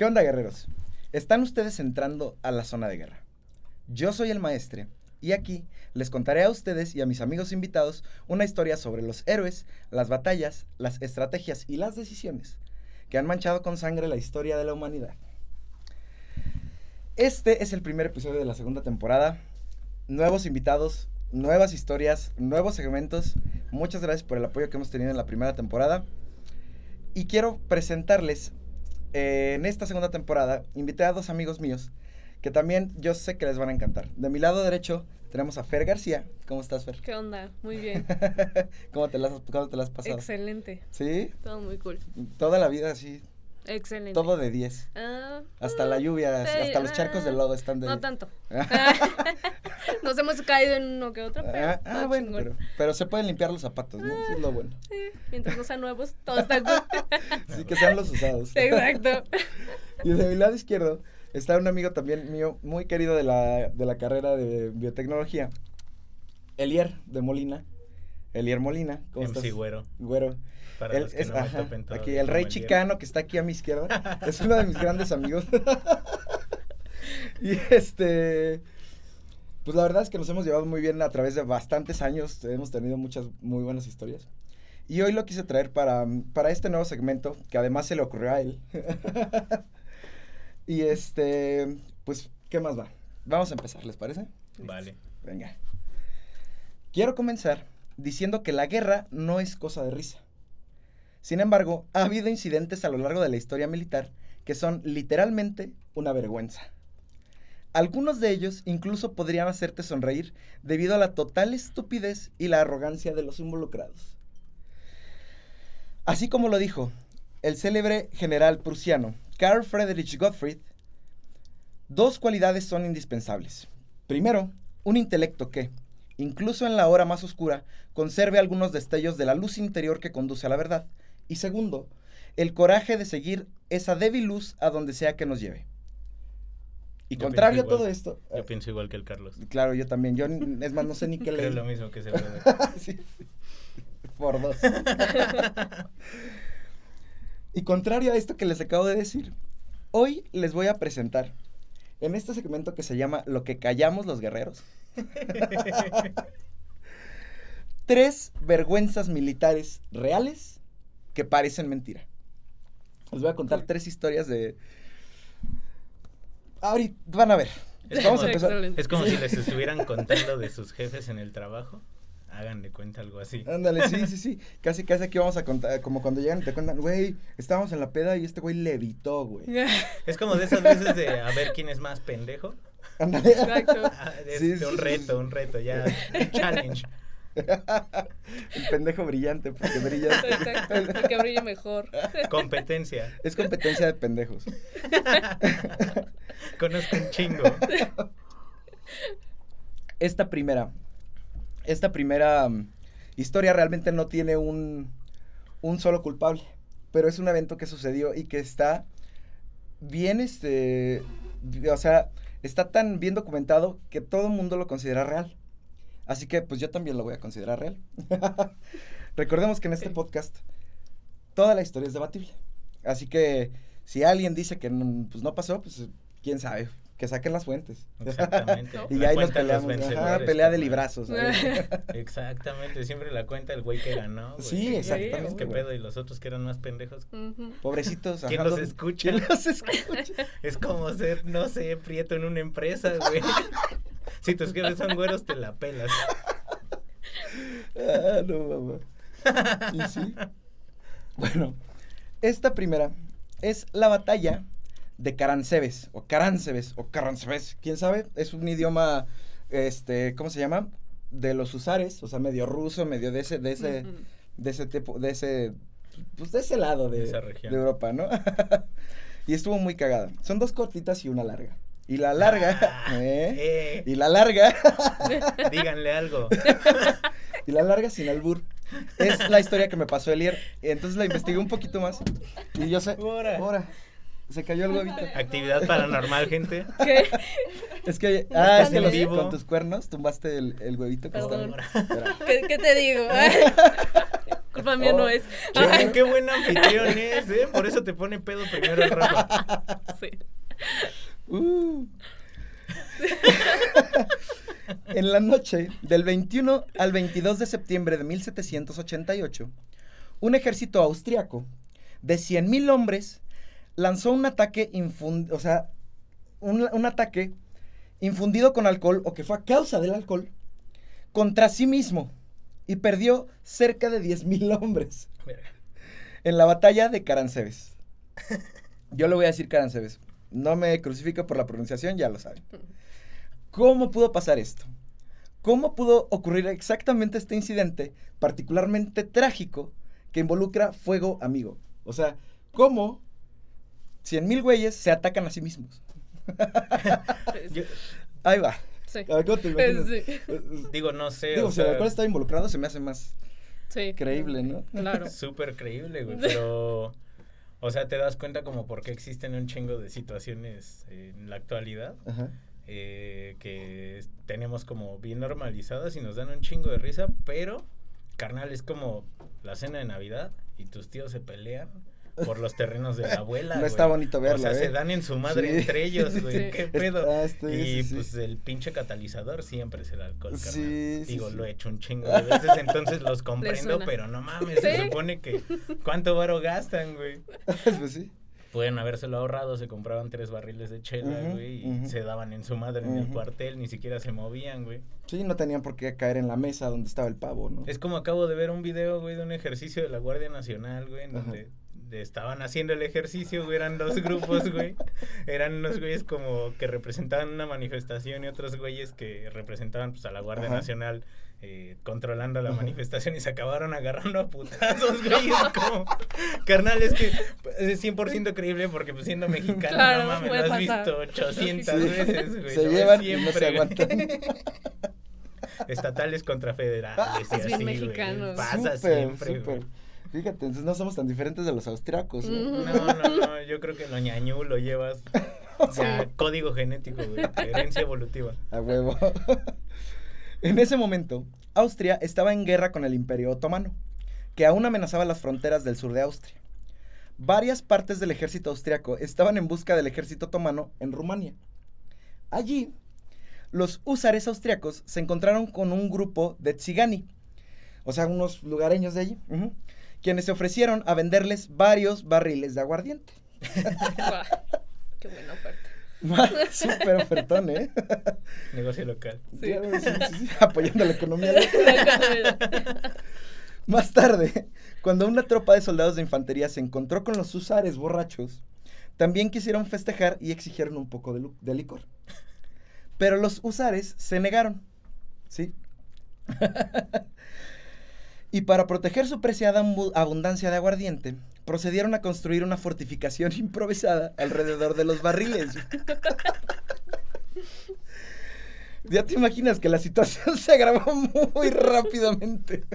¿Qué onda, guerreros? Están ustedes entrando a la zona de guerra. Yo soy el maestre y aquí les contaré a ustedes y a mis amigos invitados una historia sobre los héroes, las batallas, las estrategias y las decisiones que han manchado con sangre la historia de la humanidad. Este es el primer episodio de la segunda temporada. Nuevos invitados, nuevas historias, nuevos segmentos. Muchas gracias por el apoyo que hemos tenido en la primera temporada. Y quiero presentarles eh, en esta segunda temporada, invité a dos amigos míos que también yo sé que les van a encantar. De mi lado derecho tenemos a Fer García. ¿Cómo estás, Fer? ¿Qué onda? Muy bien. ¿Cómo, te las, ¿Cómo te las has pasado? Excelente. ¿Sí? Todo muy cool. Toda la vida así. Excelente. Todo de 10. Ah, hasta la lluvia, hasta los charcos de ah, lodo están de No tanto. Nos hemos caído en uno que otro, pero. Ah, ah, bueno, pero, pero se pueden limpiar los zapatos, ¿no? Eso es lo bueno. Sí, mientras no sean nuevos, todo está cool. Sí, que sean los usados. Exacto. Y de mi lado izquierdo está un amigo también mío, muy querido de la, de la carrera de biotecnología, Elier de Molina. Elier Molina, ¿cómo MC estás? Güero. Güero. Para Él los que es- no me ajá, topen aquí el rey chicano que está aquí a mi izquierda es uno de mis grandes amigos. y este, pues la verdad es que nos hemos llevado muy bien a través de bastantes años. Hemos tenido muchas muy buenas historias. Y hoy lo quise traer para, para este nuevo segmento, que además se le ocurrió a él. y este, pues, ¿qué más va? Vamos a empezar, ¿les parece? Vale. Venga. Quiero comenzar diciendo que la guerra no es cosa de risa. Sin embargo, ha habido incidentes a lo largo de la historia militar que son literalmente una vergüenza. Algunos de ellos incluso podrían hacerte sonreír debido a la total estupidez y la arrogancia de los involucrados. Así como lo dijo el célebre general prusiano Karl Friedrich Gottfried, dos cualidades son indispensables. Primero, un intelecto que, incluso en la hora más oscura, conserve algunos destellos de la luz interior que conduce a la verdad. Y segundo, el coraje de seguir esa débil luz a donde sea que nos lleve. Y Yo contrario a todo esto, Yo eh, pienso igual que el Carlos. claro, yo también, yo es más, no sé ni qué leer. lo mismo que ese brother. Sí, por dos. y contrario a esto que les acabo de decir, hoy les voy a presentar en este segmento que se llama Lo que callamos los guerreros. tres vergüenzas militares reales que parecen mentira. Les voy a contar tres historias de... Ahorita van a ver. Es Vamos a como- empezar. Excelente. Es como si les estuvieran contando de sus jefes en el trabajo. Hagan de cuenta algo así. Ándale, sí, sí, sí. Casi, casi aquí vamos a contar, como cuando llegan y te cuentan, güey, estábamos en la peda y este güey levitó, güey. Es como de esas veces de a ver quién es más pendejo. Ándale. Exacto. Ah, es Sí, de sí, un sí. reto, un reto, ya. Un challenge. El pendejo brillante, porque brilla. Exacto. El que brille mejor. Competencia. Es competencia de pendejos. Conozco un chingo. Esta primera, esta primera mm, historia realmente no tiene un, un solo culpable, pero es un evento que sucedió y que está bien, este, o sea, está tan bien documentado que todo el mundo lo considera real. Así que pues yo también lo voy a considerar real. Recordemos que en este podcast toda la historia es debatible. Así que si alguien dice que no, pues no pasó, pues quién sabe, que saquen las fuentes. Exactamente. y La ahí nos peleamos. Ajá, pelea de librazos. Exactamente, siempre la cuenta el güey que ganó. güey. Sí, exactamente, ¿Qué pedo? Y los otros que eran más pendejos. Pobrecitos. ¿Quién los ¿dónde- escucha? ¿Quién los escucha? Es como ser, no sé, prieto en una empresa, güey. Si tus jefes son güeros, te la pelas. Ah, no, mamá. Y sí. Bueno, esta primera es la batalla de Caransebes, o Caransebes, o Caransebes, quién sabe, es un idioma, este, ¿cómo se llama? De los usares, o sea, medio ruso, medio de ese, de ese, de ese tipo, de ese, pues de ese lado de, De esa región. de Europa, ¿no? y estuvo muy cagada. Son dos cortitas y una larga. Y la larga, Ah, ¿eh? eh, Y la larga, díganle algo. y la larga sin albur, es la historia que me pasó Elier. Entonces la investigué un poquito más. Y yo sé, Ahora. ahora, se cayó el huevito. Actividad paranormal, gente. ¿Qué? Es que, ah, es que los- vivo. con tus cuernos tumbaste el, el huevito que Perdón. estaba. ¿Qué, qué te digo? culpa mía no es. Qué, qué buen anfitrión es, ¿eh? Por eso te pone pedo primero el Rafa. Sí. Uh. en la noche del 21 al 22 de septiembre de 1788, un ejército austriaco de 100.000 hombres lanzó un ataque infun- o sea, un, un ataque infundido con alcohol o que fue a causa del alcohol contra sí mismo y perdió cerca de 10.000 hombres en la batalla de Caranseves. Yo le voy a decir Caranseves. No me crucifico por la pronunciación, ya lo saben. ¿Cómo pudo pasar esto? ¿Cómo pudo ocurrir exactamente este incidente particularmente trágico que involucra fuego amigo? O sea, ¿cómo 100 mil güeyes se atacan a sí mismos? Yo- Ahí va. Sí. A ver, ¿cómo te imaginas? Sí. digo, no sé. Digo, o si el sea, alcohol está involucrado, se me hace más Sí. creíble, ¿no? Claro. Súper creíble, güey, pero... O sea, te das cuenta como por qué existen un chingo de situaciones en la actualidad Ajá. eh, que tenemos como bien normalizadas y nos dan un chingo de risa, pero, carnal, es como la cena de Navidad y tus tíos se pelean por los terrenos de la abuela. No güey. está bonito verlo, O sea, ¿eh? se dan en su madre Sí. entre ellos, güey. Sí. ¿Qué pedo? ah, estoy- y sí, sí. pues el pinche catalizador siempre es el alcohol, carnal. Digo, sí. lo he hecho un chingo de veces, entonces los comprendo, pero no mames, se supone que ¿cuánto varo gastan, güey? pues sí. Pueden habérselo ahorrado, se compraban tres barriles de chela, güey, y se daban en su madre en el cuartel, ni siquiera se movían, güey. Sí, no tenían por qué caer en la mesa donde estaba el pavo, ¿no? Es como acabo de ver un video, güey, de un ejercicio de la Guardia Nacional, güey, en donde de- estaban haciendo el ejercicio, güey, eran dos grupos, güey. Eran unos güeyes como que representaban una manifestación y otros güeyes que representaban pues a la Guardia Ajá. Nacional eh, controlando la Ajá. manifestación y se acabaron agarrando a putazos, güey. y Es como, carnal, es que es 100% creíble porque pues siendo mexicano, Claro, no mames, lo has visto 800 Sí. veces, güey. Se llevan y no siempre, se. Estatales contra federales y Es bien así, güey. mexicano. Pasa Súper, siempre, güey. Fíjate, entonces no somos tan diferentes de los austriacos. ¿no? No, no, no, yo creo que lo ñañú lo llevas ya código genético, güey, herencia evolutiva. A huevo. en ese momento, Austria estaba en guerra con el Imperio Otomano, que aún amenazaba las fronteras del sur de Austria. Varias partes del ejército austriaco estaban en busca del ejército otomano en Rumania. Allí, los húsares austriacos se encontraron con un grupo de tzigani, o sea, unos lugareños de allí, quienes se ofrecieron a venderles varios barriles de aguardiente. Guau, Qué buena oferta. Súper ofertón, ¿eh? Negocio local. Sí. Claro, sí, sí, sí, apoyando la economía local. Más tarde, cuando una tropa de soldados de infantería se encontró con los húsares borrachos, también quisieron festejar y exigieron un poco de, de licor. Pero los húsares se negaron, ¿sí? Y para proteger su preciada abundancia de aguardiente, procedieron a construir una fortificación improvisada alrededor de los barriles. Ya te imaginas que la situación se agravó muy rápidamente.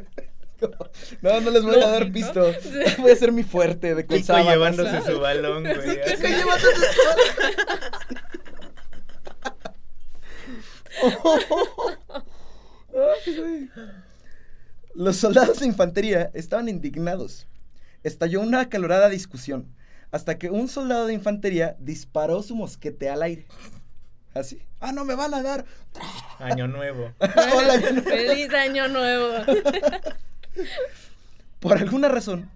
No, no les voy a dar pisto. Voy a hacer mi fuerte de Kiko llevándose su balón, güey. así. Kiko llevándose Ay, güey. Los soldados de infantería estaban indignados. Estalló una acalorada discusión hasta que un soldado de infantería disparó su mosquete al aire. Así. Ah, no me van a dar. Año nuevo. Hola, Feliz año nuevo. Por alguna razón,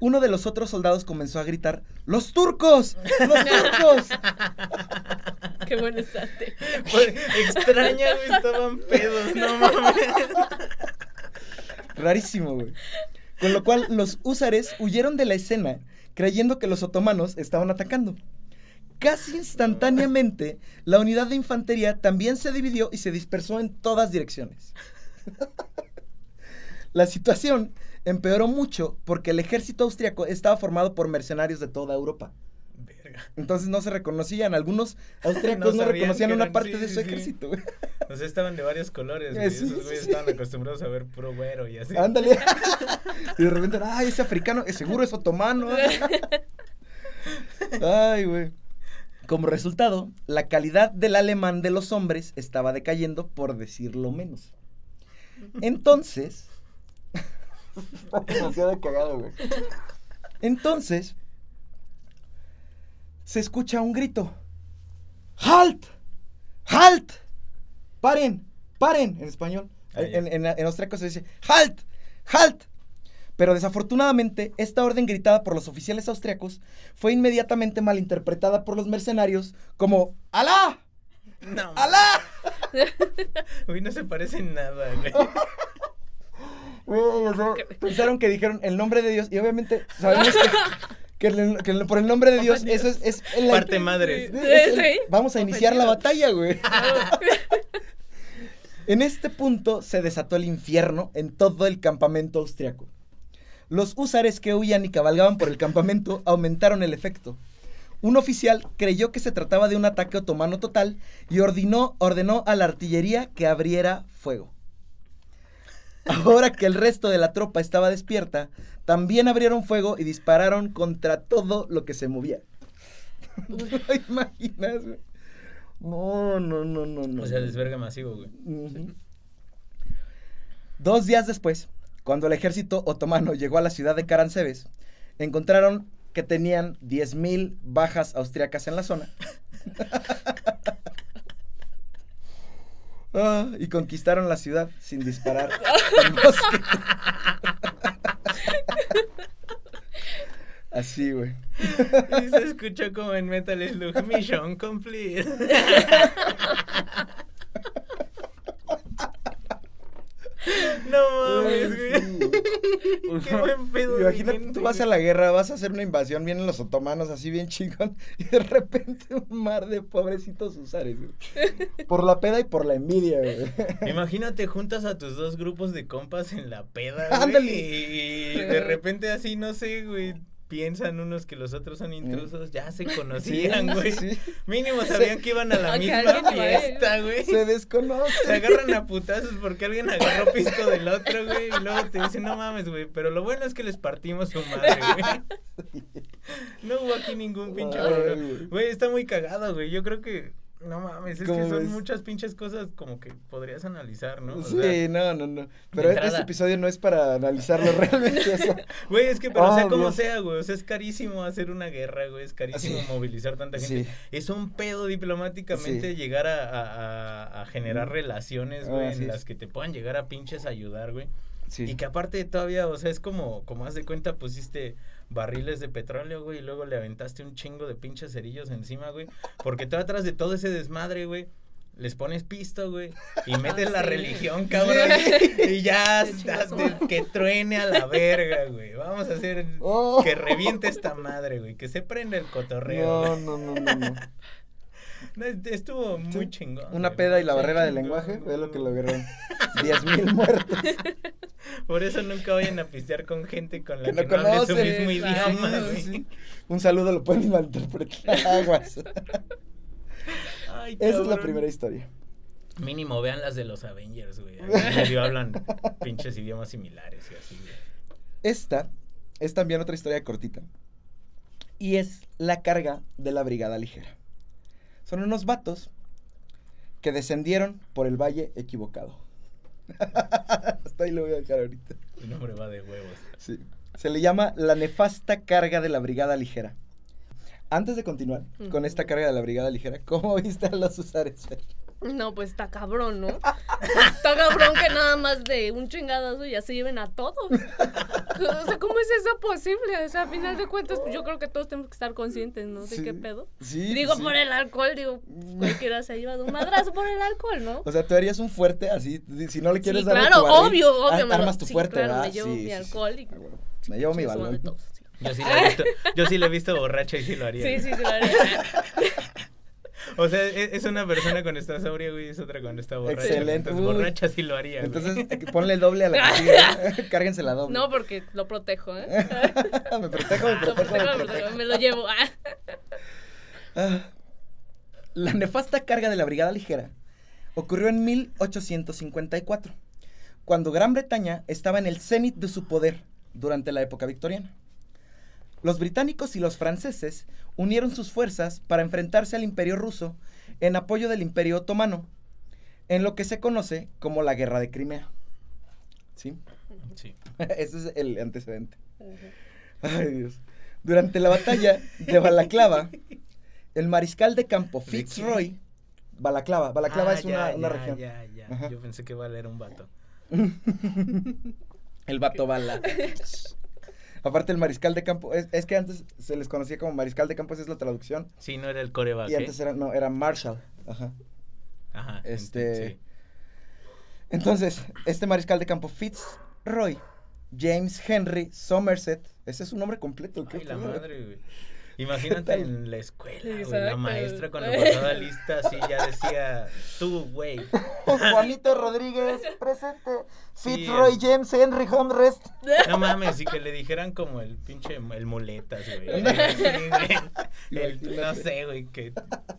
uno de los otros soldados comenzó a gritar: ¡Los turcos! ¡Los turcos! Qué buen estante. Fue extraña, estaban pedos, no mames. Rarísimo, güey. Con lo cual, los húsares huyeron de la escena creyendo que los otomanos estaban atacando. Casi instantáneamente, la unidad de infantería también se dividió y se dispersó en todas direcciones. la situación empeoró mucho porque el ejército austriaco estaba formado por mercenarios de toda Europa. Verga. Entonces no se reconocían. Algunos austriacos No reconocían una eran- parte sí, de su sí. ejército. güey. O sea, estaban de varios colores, güey. Eh, sí, Esos güeyes sí. estaban acostumbrados a ver puro güero y así. Ándale. y de repente, ay, ese africano, seguro es otomano. ay, güey. Como resultado, la calidad del alemán de los hombres estaba decayendo, por decirlo menos. Entonces, demasiado cagado, güey. Entonces, se escucha un grito. ¡Halt! ¡Halt! ¡Paren! ¡Paren! En español. En, en, en austriaco se dice ¡Halt! ¡Halt! Pero desafortunadamente, esta orden gritada por los oficiales austriacos fue inmediatamente malinterpretada por los mercenarios como ¡Alá! No. ¡Alá! Güey, no se parece en nada, güey. Güey, o sea, pensaron que dijeron el nombre de Dios y obviamente sabemos que, que el- que el- por el nombre de Dios eso es, la- Parte madre. es- es- Sí. Vamos a iniciar la batalla, güey. En este punto se desató el infierno en todo el campamento austriaco. Los húsares que huían y cabalgaban por el campamento aumentaron el efecto. Un oficial creyó que se trataba de un ataque otomano total y ordenó, ordenó a la artillería que abriera fuego. Ahora que el resto de la tropa estaba despierta, también abrieron fuego y dispararon contra todo lo que se movía. ¿No imaginas, güey? No, no, no, no, no. O sea, desverga masivo, güey. Dos días después, cuando el ejército otomano llegó a la ciudad de Caransebes, encontraron que tenían 10.000 bajas austriacas en la zona. Ah, y conquistaron la ciudad sin disparar. Así, güey. Y se escuchó como en Metal Slug, Mission Complete. No mames, güey. Qué buen pedo. Imagínate, tú vas a la guerra, vas a hacer una invasión, vienen los otomanos así bien chingón, y de repente un mar de pobrecitos usares, güey. Por la peda y por la envidia, güey. Imagínate, juntas a tus dos grupos de compas en la peda, Ándale. güey. Y de repente así, no sé, güey. Piensan unos que los otros son intrusos, ya se conocían, güey. Sí, sí. Mínimo sabían que iban a la misma fiesta, güey. Se desconoce. Se agarran a putazos porque alguien agarró pisto del otro, güey. Y luego te dicen, no mames, güey. Pero lo bueno es que les partimos su madre, güey. No hubo aquí ningún pinche. Güey, está muy cagado, güey. Yo creo que. No mames, es que ¿Cómo son muchas pinches cosas como que podrías analizar, ¿no? O Sí, sea, no, no, no. Pero entrada. este episodio no es para analizarlo realmente. Güey, es que, pero sea Oh, como Dios. sea, güey. O sea, es carísimo hacer una guerra, güey. Es carísimo Sí. movilizar tanta gente. Sí. Es un pedo diplomáticamente Sí. llegar a, a- a- generar Mm. relaciones, Ah, güey, así en las que te puedan llegar a pinches ayudar, güey. sí. Y que aparte todavía, o sea, es como, como haz de cuenta, pusiste barriles de petróleo, güey, y luego le aventaste un chingo de pinches cerillos encima, güey. Porque tú atrás de todo ese desmadre, güey, les pones pisto, güey, y metes la sí. religión, cabrón, y ya, su- que truene a la verga, güey. Vamos a hacer Oh. que reviente esta madre, güey, que se prenda el cotorreo. No, no, no, no. Estuvo muy Sí. chingón. Una güey. peda y la Sí, barrera del lenguaje, fue lo que lograron. 10.000 muertos. Por eso nunca vayan a pistear con gente con la Que que, no no, hable su conoces, mismo idioma, Sí, güey. sí. Un saludo lo pueden malinterpretar. Aguas. Ay, Esa es la primera historia. Mínimo vean las de los Avengers, güey. Medio hablan pinches idiomas similares y así, güey. Esta es también otra historia cortita. Y es la carga de la Brigada Ligera. Son unos vatos que descendieron por el valle equivocado. Hasta ahí lo voy a dejar ahorita. El nombre va de huevos. Sí. Se le llama la nefasta carga de la Brigada Ligera. Antes de continuar con esta carga de la Brigada Ligera, ¿cómo viste a los usares? No, pues está cabrón, ¿no? Está cabrón que nada más de un chingadazo ya se lleven a todos. O sea, ¿cómo es eso posible? O sea, a final de cuentas, pues, yo creo que todos tenemos que estar conscientes, ¿no? De Sí. qué pedo. Sí. digo, sí. por el alcohol, digo, pues, cualquiera se ha llevado un madrazo por el alcohol, ¿no? O sea, tú harías un fuerte así. Si no le quieres Sí, dar claro, tu barril, obvio, obvio. lo- Armas tu sí, fuerte, claro, ¿verdad? me llevo Sí, mi sí, sí. alcohol y- Ah, bueno. Me llevo mi balón. Yo sí la he visto, yo sí la he visto borracha y sí lo haría. Sí, sí, sí, lo haría. O sea, e- es una persona cuando está sobria, güey, y es otra cuando está borracha. Excelente, Entonces, uy. borracha sí lo haría, güey. Entonces, eh, ponle el doble a la que sigue. Cárguense la doble. No, porque lo protejo, ¿eh? me protejo, me Lo protejo, me protejo, lo protejo. protejo, me lo llevo. Ah. Ah. La nefasta carga de la Brigada Ligera ocurrió en 1854, cuando Gran Bretaña estaba en el cenit de su poder durante la época victoriana. Los británicos y los franceses unieron sus fuerzas para enfrentarse al imperio ruso en apoyo del imperio otomano, en lo que se conoce como la Guerra de Crimea. ¿Sí? Sí. Ese es el antecedente. Ay, Dios. Durante la batalla de Balaclava, el mariscal de campo ¿De Fitzroy. Balaclava. Balaclava Ah, es una, ya, una ya, región. Ya, ya. Ajá. Yo pensé que Val era un vato. El vato bala. Aparte, el mariscal de campo. Es, es que antes se les conocía como mariscal de campo, esa es la traducción. Sí, no era el coreback. Y ¿eh? antes era, no, era Marshall. Ajá. Ajá. este- sí. Entonces, este mariscal de campo Fitzroy, James Henry Somerset, ese es su nombre completo. ¿qué Ay, la madre, güey. Imagínate en la escuela, güey, la maestra cuando pasaba lista así ya decía, tú, güey. Juanito Rodríguez, presente. Fitzroy James Henry Homrest. No mames, y que le dijeran como el pinche, el muletas, güey. El- no sé, güey, que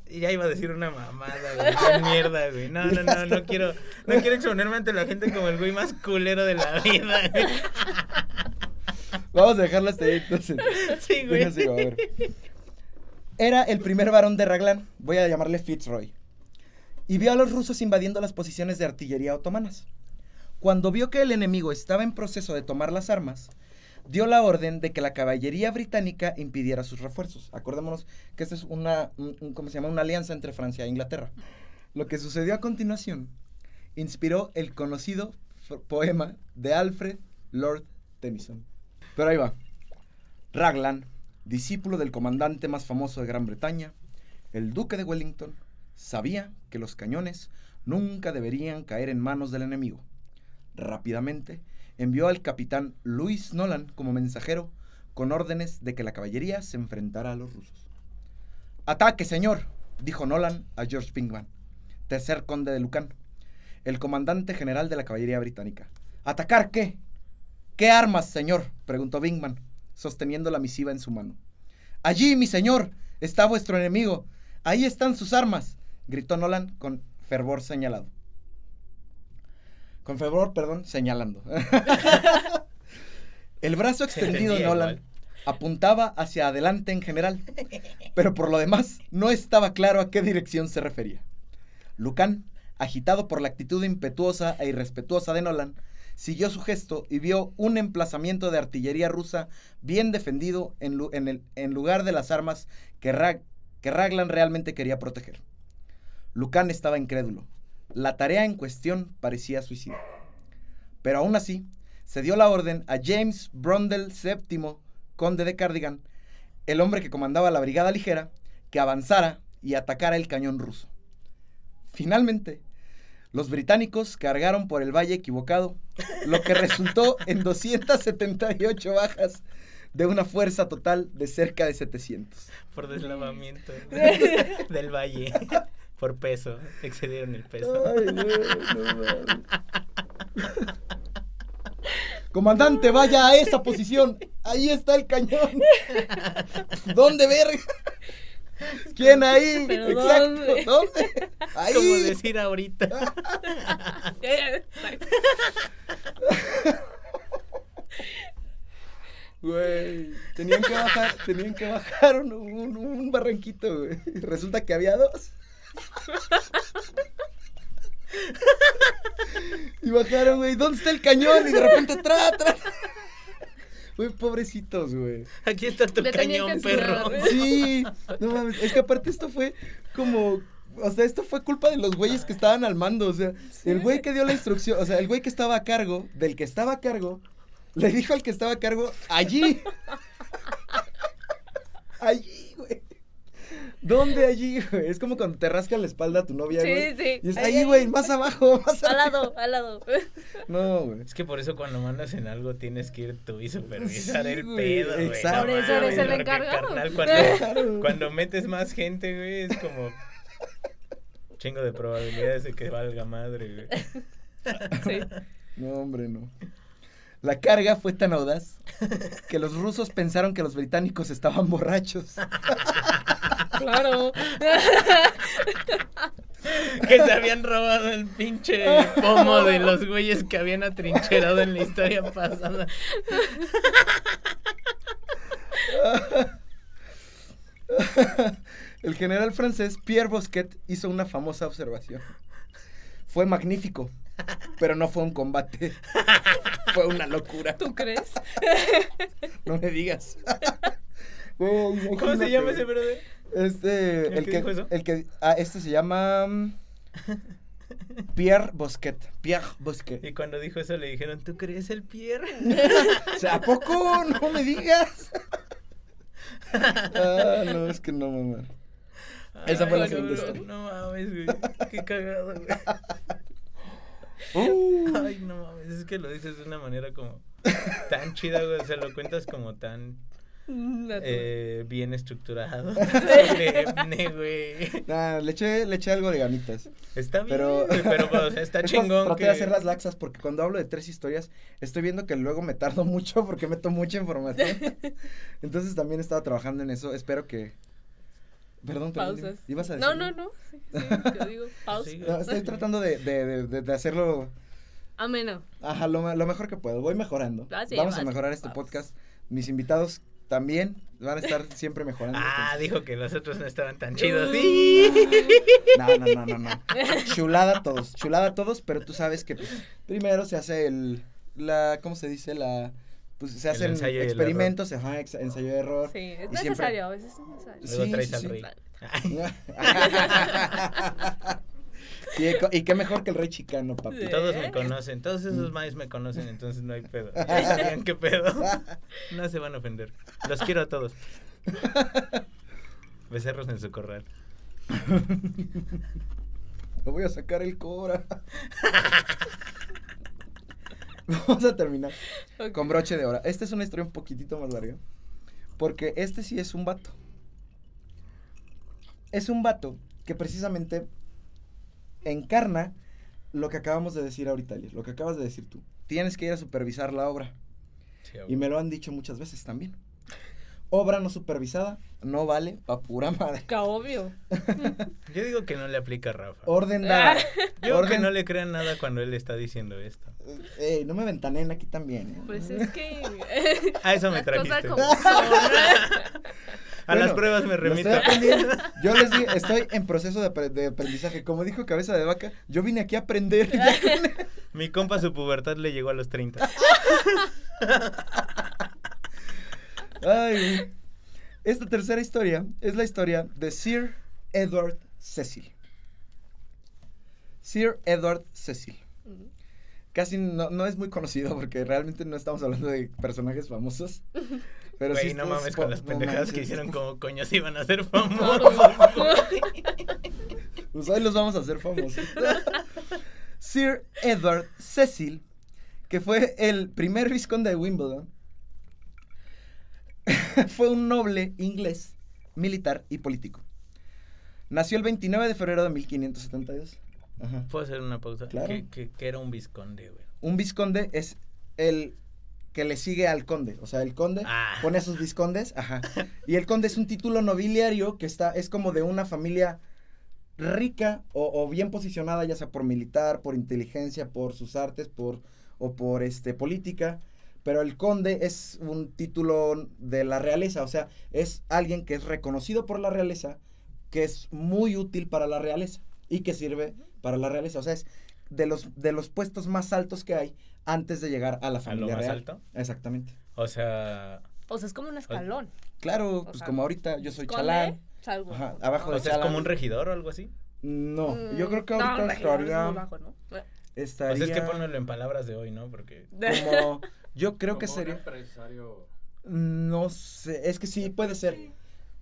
ya iba a decir una mamada, güey. qué mierda, güey. No, no, no, no quiero, no quiero exponerme ante la gente como el güey más culero de la vida, güey. Vamos a dejarlo hasta ahí entonces. Sí, güey. A ver. Era el primer varón de Raglan, voy a llamarle Fitzroy, y vio a los rusos invadiendo las posiciones de artillería otomanas. Cuando vio que el enemigo estaba en proceso de tomar las armas, dio la orden de que la caballería británica impidiera sus refuerzos. Acordémonos que esta es una, un- un- ¿cómo se llama? una alianza entre Francia e Inglaterra. Lo que sucedió a continuación inspiró el conocido poema de Alfred Lord Tennyson. Pero ahí va. Raglan, discípulo del comandante más famoso de Gran Bretaña, el duque de Wellington, sabía que los cañones nunca deberían caer en manos del enemigo. Rápidamente envió al capitán Louis Nolan como mensajero con órdenes de que la caballería se enfrentara a los rusos. Ataque, señor, dijo Nolan a George Pinkman, tercer conde de Lucan, el comandante general de la caballería británica. ¿Atacar qué? ¿Qué armas, señor? preguntó Bingman, sosteniendo la misiva en su mano. Allí, mi señor, está vuestro enemigo. Ahí están sus armas, gritó Nolan con fervor señalado. Con fervor, perdón, señalando. El brazo extendido de Nolan igual. apuntaba hacia adelante en general, pero por lo demás no estaba claro a qué dirección se refería. Lucan, agitado por la actitud impetuosa e irrespetuosa de Nolan, siguió su gesto y vio un emplazamiento de artillería rusa bien defendido en, lugar de las armas que, que Raglan realmente quería proteger. Lucan estaba incrédulo. La tarea en cuestión parecía suicida. Pero aún así, se dio la orden a James Brundle VII, conde de Cardigan, el hombre que comandaba la brigada ligera, que avanzara y atacara el cañón ruso. Finalmente, los británicos cargaron por el valle equivocado, lo que resultó en 278 bajas de una fuerza total de cerca de 700. Por deslavamiento del valle. Por peso. Excedieron el peso. Ay, no, no. Comandante, vaya a esa posición. Ahí está el cañón. ¿Dónde verga? ¿Quién ahí? ¿Pero Exacto. dónde? ¿Dónde? Ahí. Como decir ahorita. Güey, tenían que bajar, tenían que bajar un, un- un barranquito, güey. Resulta que había dos. Y bajaron, güey, ¿dónde está el cañón? Y de repente, tra, tra. Güey, pobrecitos, güey. Aquí está tu Le cañón, que perro. Sí, no mames, es que aparte esto fue como, o sea, esto fue culpa de los güeyes que estaban al mando, o sea, el güey que dio la instrucción, o sea, el güey que estaba a cargo, del que estaba a cargo, le dijo al que estaba a cargo, allí. Allí. ¿Dónde allí, güey? Es como cuando te rascan la espalda a tu novia, Sí, güey. sí. Y es Ahí, güey, más abajo, más Al abajo. lado, al lado. No, güey. Es que por eso cuando mandas en algo tienes que ir tú y supervisar Sí, el güey, pedo, güey. exacto. Por eso eres el encargado. carnal, cuando, Claro. cuando metes más gente, güey, es como chingo de probabilidades de que valga madre, güey. Sí. No, hombre, no. La carga fue tan audaz que los rusos pensaron que los británicos estaban borrachos. Claro. Que se habían robado el pinche pomo de los güeyes que habían atrincherado en la historia pasada. El general francés Pierre Bosquet hizo una famosa observación. Fue magnífico, pero no fue un combate. fue una locura. ¿Tú crees? No me digas. ¿Cómo se llama ese brother? Este, ¿El el que que, dijo eso? el que, ah, este se llama mm, Pierre Bosquet. Pierre Bosquet. Y cuando dijo eso le dijeron, ¿tú crees el Pierre? O sea, ¿a poco? No me digas. Ah, no, es que no, mamá. Esa fue la cabrón, historia. No mames, güey. Qué cagado, güey. Uh, Ay, no mames. Es que lo dices de una manera como tan chida, güey. O sea, lo cuentas como tan eh, bien estructurado. güey. nah, le eché, le eché algo de ganitas. Está bien, Pero- pero, o sea, está chingón. Traté que... de hacerlas laxas porque cuando hablo de tres historias, estoy viendo que luego me tardo mucho porque meto mucha información. Entonces también estaba trabajando en eso. Espero que. Perdón, perdón. Pausas. ¿Ibas a No, decirlo? no, no. Sí, sí, yo digo pausa. Sí, No, estoy tratando de, de, de- de- hacerlo Ameno. ajá, lo, lo mejor que puedo. Voy mejorando. Ah, sí, Vamos a mejorar este podcast. Mis invitados también van a estar siempre mejorando. Ah, entonces- dijo que los otros no estaban tan chidos. Sí. No, no, no, no, no. Chulada todos, chulada todos, pero tú sabes que pues, primero se hace el, la, ¿cómo se dice? La, pues se El hacen experimentos, ajá, ex- ensayo de error. Sí, es siempre- necesario, a veces es necesario. Luego Sí, traes sí, al sí. rey. Sí, y qué mejor que el rey chicano, papi. Sí. Todos me conocen, todos Mm. esos maes me conocen, entonces no hay pedo. Ya sabían qué pedo. No se van a ofender. Los quiero a todos. Becerros en su corral. Me voy a sacar el cobra. Vamos a terminar con broche de oro. Esta es una historia un poquitito más larga. Porque este sí es un vato. Es un vato que precisamente encarna lo que acabamos de decir ahorita, Elias, lo que acabas de decir tú. Tienes que ir a supervisar la obra. Sí, Y me lo han dicho muchas veces también. Obra no supervisada no vale pa' pura madre. Que obvio. Yo digo que no le aplica a Rafa. Orden dada. Yo digo que Orden- no le crean nada cuando él está diciendo esto. Ey, no me ventanen aquí también. ¿eh? Pues es que. A eso me trajiste. como A las pruebas me remito. aprendiendo. Yo les digo, estoy en proceso de, apre- de aprendizaje. Como dijo Cabeza de Vaca, yo vine aquí a aprender. Mi compa su pubertad le llegó a los 30. Ay. Esta tercera historia es la historia de Sir Edward Cecil. Sir Edward Cecil. Casi no, no es muy conocido porque realmente no estamos hablando de personajes famosos. Pero Güey, sí no mames con las no pendejadas que hicieron como coños iban a ser famosos. Pues hoy los vamos a hacer famosos. Sir Edward Cecil, que fue el primer vizconde de Wimbledon, fue un noble inglés, militar y político. Nació el 29 de febrero de 1572. Ajá. ¿Puedo hacer una pausa? Claro. Que era un visconde, güey. Un vizconde es el que le sigue al conde. O sea, el conde Ah. pone a sus vizcondes. Ajá. Y el conde es un título nobiliario que está, es como de una familia rica o, o bien posicionada, ya sea por militar, por inteligencia, por sus artes, por, o por este, política. Pero el conde es un título de la realeza, o sea, es alguien que es reconocido por la realeza, que es muy útil para la realeza y que sirve para la realeza. O sea, es de los, de los puestos más altos que hay antes de llegar a la ¿A lo familia más real. alto? Exactamente. O sea, O sea, es como un escalón. Claro, O pues sea, como ahorita yo soy chalán. salgo. Ajá, abajo o de sea es chalán. como un regidor o algo así. No, Mm, yo creo que ahorita es bajo, ¿no? estaría O sea, es que ponelo en palabras de hoy, ¿no? Porque como, yo creo que Como un sería, empresario no sé, es que sí, puede ser,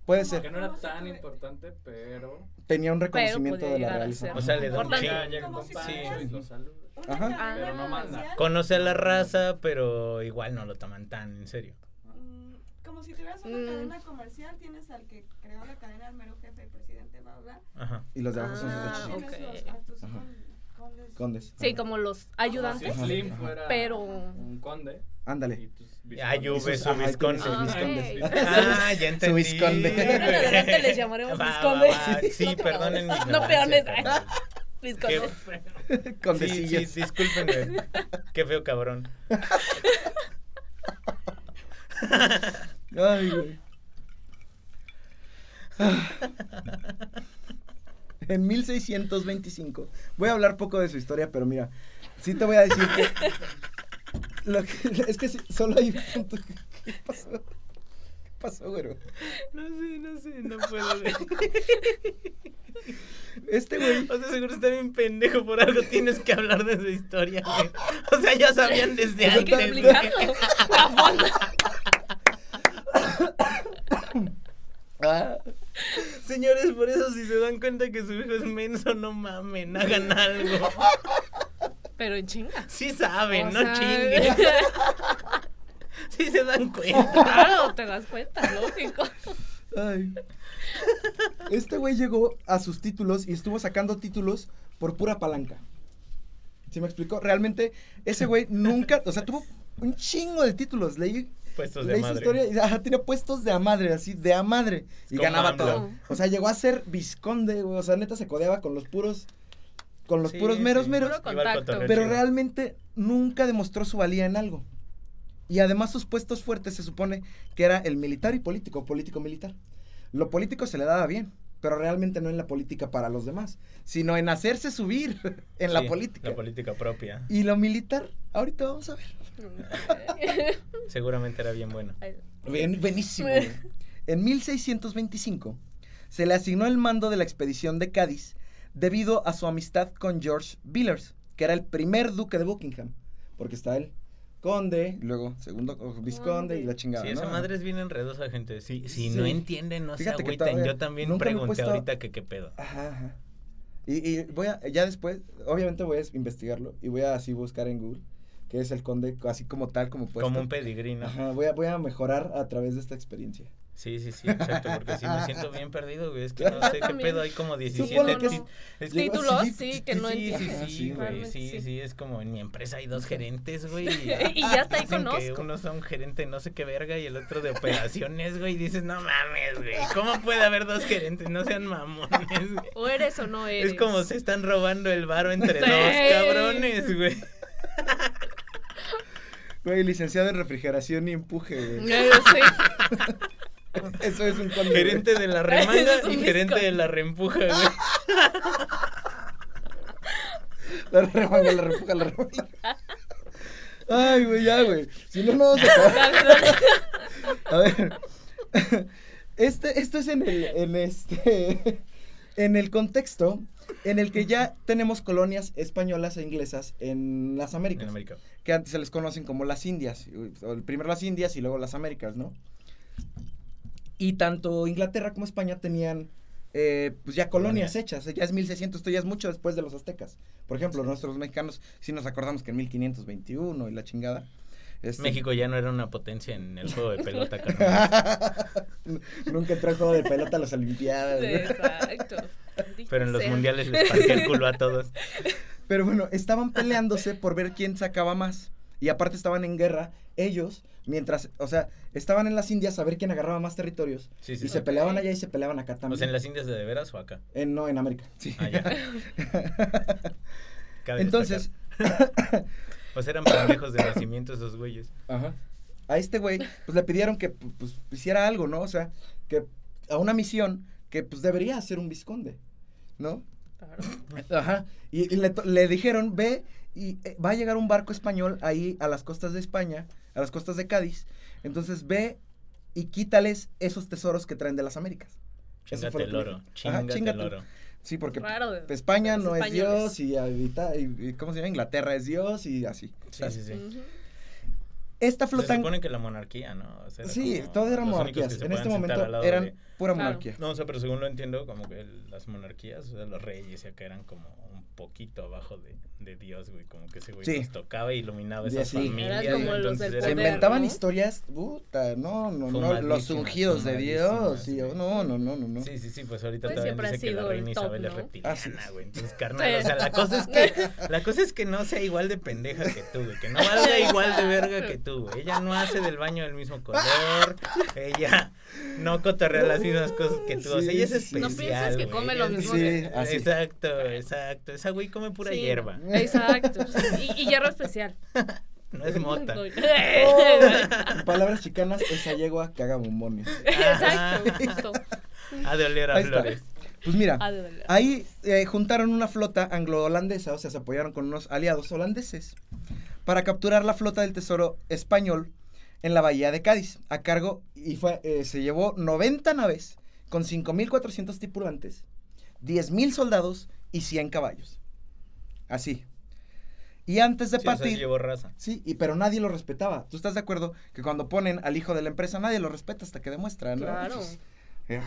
puede ser. que no era tan importante, pero Tenía un reconocimiento de la realeza. O sea, le da un chingo. si y lo saluda. Ajá. Ah, Pero no manda. Conoce a la raza, pero igual no lo toman tan en serio. Mm, Como si tuvieras una Mm. cadena comercial, tienes al que creó la cadena, el mero jefe, el presidente, bla, bla. Ajá. Y los de abajo son Ah, sus Tienes ok. los, a tus Ajá. con- condes. condes. Sí, Ajá. como los Si ayudantes. Ajá. Slim Ajá. fuera Pero- un conde Ándale. tus Ay, vizcondes. Juve, sus- su ajá, y visconde. Ah, viscondes. Ah, ya entendí. visconde. güey. Más adelante les llamaremos visconde. va. Sí, perdonen No peones. Visconde. Qué- Sí, sí, discúlpenme. Qué feo cabrón. Ay, güey. En 1625, voy a hablar poco de su historia, pero mira, sí te voy a decir que Lo que- es que sí, solo hay un punto. ¿Qué pasó? ¿Qué pasó, güero? No sé, no sé, no puedo ver. Este güey. O sea, seguro está bien pendejo, por algo tienes que hablar de su historia, güey. O sea, ya sabían desde Hay que antes. explicarlo. A fondo. Ah, Señores, por eso si se dan cuenta que su hijo es menso, no mamen, hagan algo. Pero en chinga. Sí saben, O no sea, chinguen. Sí se dan cuenta. Claro, te das cuenta, lógico. ay. Este güey llegó a sus títulos y estuvo sacando títulos por pura palanca. ¿Sí me explicó? Realmente, ese güey nunca, o sea, tuvo un chingo de títulos. Leí, Puestos de madre. historia y ajá, tenía puestos de a madre, así, de a madre. Y Como ganaba AMLO. todo. O sea, llegó a ser visconde, güey. O sea, neta se codeaba con los puros, con los Sí, puros meros, sí. meros. Puro Pero realmente nunca demostró su valía en algo. Y además sus puestos fuertes se supone que era el militar y político, político-militar. Lo político se le daba bien, pero realmente no en la política para los demás, sino en hacerse subir en la política. La política propia. y lo militar, ahorita vamos a ver. Seguramente era bien bueno. Bien, buenísimo. En 1625 se le asignó el mando de la expedición de Cádiz debido a su amistad con George Villiers, que era el primer duque de Buckingham, porque está el conde, luego segundo visconde y la chingada. Sí, esa ¿no? madre es bien enredosa, gente. Si, si Sí. no entienden, no se Fíjate que agüiten. Yo también pregunté puesto- ahorita que qué pedo. Ajá, ajá. Y, y voy a, ya después, obviamente voy a investigarlo y voy a así buscar en Google qué es el conde, así como tal, como puesto. Como un pedigrí, ¿no? Ajá, voy a, voy a mejorar a través de esta experiencia. Sí, sí, sí, exacto, porque si me siento bien perdido, güey, es que no sé qué pedo, hay como 17 Supone que ti- sí. es Llegó- Títulos, sí, sí, que no entiendo. Sí, sí, güey, sí, sí. es como en mi empresa hay dos gerentes, güey. Y ya hasta ahí conozco. uno son gerente no sé qué verga y el otro de operaciones, güey, y dices, no mames, güey, ¿cómo puede haber dos gerentes? No sean mamones, güey. O eres o no eres. Es como se están robando el varo entre dos cabrones, güey. Güey, licenciado en refrigeración y empuje, güey. Sí. Eso es un güey. Gerente de la remanga es y gerente de la reempuja, güey. La remanga, la repuja, la remanga. Ay, güey, ya, güey. Si no, no vamos a acabar. A ver. Este, esto es en el, en este, en el contexto en el que ya tenemos colonias españolas e inglesas en las Américas. En América. Que antes se les conocen como las Indias. o el- Primero las Indias y luego las Américas, ¿no? Y tanto Inglaterra como España tenían, eh, pues ya colonias, hechas. Ya es 1600, esto ya es mucho después de los aztecas. Por ejemplo, nosotros mexicanos sí nos acordamos que en 1521 y la chingada. este, México ya no era una potencia en el juego de pelota. Nunca entró el juego de pelota a las Olimpiadas. Sí. Exacto. Pero en los Sea. mundiales les partí el culo a todos. Pero bueno, estaban peleándose por ver quién sacaba más. Y aparte estaban en guerra ellos, mientras, o sea, estaban en las Indias a ver quién agarraba más territorios. Sí, sí. y se peleaban allá y se peleaban acá O también. sea, en las Indias de, de veras o acá. En- no, en América. Sí. Ah, ya. Cabe Entonces. O sea, eran pendejos de nacimiento esos güeyes. Ajá. A este güey, pues le pidieron que pu- pues, hiciera algo, ¿no? O sea, que a una misión que pues debería hacer un visconde, ¿no? Claro. Ajá. Y, y le, to- le dijeron, ve y eh, va a llegar un barco español ahí a las costas de España, a las costas de Cádiz. Entonces ve y quítales esos tesoros que traen de las Américas. Eso fue Chingate el que oro. Chingate el oro. Sí, porque Raro España no es. Dios y, ahorita- y, y ¿cómo se llama? Inglaterra es Dios y así. Sí, sí, sí. Ujú. Esta Se flota... supone que la monarquía, ¿no? O sea, era Sí, todas eran monarquías. que se En este momento eran de- pura Claro. monarquía. No, o sea, pero según lo entiendo, como que el- las monarquías, o sea, los reyes y acá eran como poquito abajo de, de Dios, güey. Como que ese güey Sí. nos tocaba y iluminaba esas sí. familias. Eran como güey, los entonces del Se poder, inventaban ¿no? historias, puta, no, no, no, los ungidos de Dios, y, no, no, no, no, no. Sí, sí, sí, pues ahorita Pues también dice que la el reina top, Isabel es ¿no? Así reptiliana, es. güey. Entonces, carnal, o sea, la cosa es que la cosa es que no sea igual de pendeja que tú, güey, que no valga igual de verga que tú, güey. Ella no hace del baño del mismo color, ella no cotorrea las mismas cosas que tú, o sea, ella es especial, No pienses que come lo mismo Sí, que- así. Exacto, exacto. Esa güey come pura Sí, hierba, Exacto. Y, y hierro especial. no es mota. En palabras chicanas, esa yegua caga bombones. Exacto, justo. Ha de oler a Ahí está. flores. Pues mira, Ah, ahí eh, juntaron una flota anglo-holandesa, o sea, se apoyaron con unos aliados holandeses para capturar la flota del tesoro español en la bahía de Cádiz, a cargo, y fue, eh, se llevó 90 naves con 5.400 tripulantes, 10.000 soldados y 100 caballos. Así. Y antes de Sí, o sea, partir... llevó raza. Sí, y, pero nadie lo respetaba. ¿Tú estás de acuerdo que cuando ponen al hijo de la empresa nadie lo respeta hasta que demuestra, ¿no? Claro.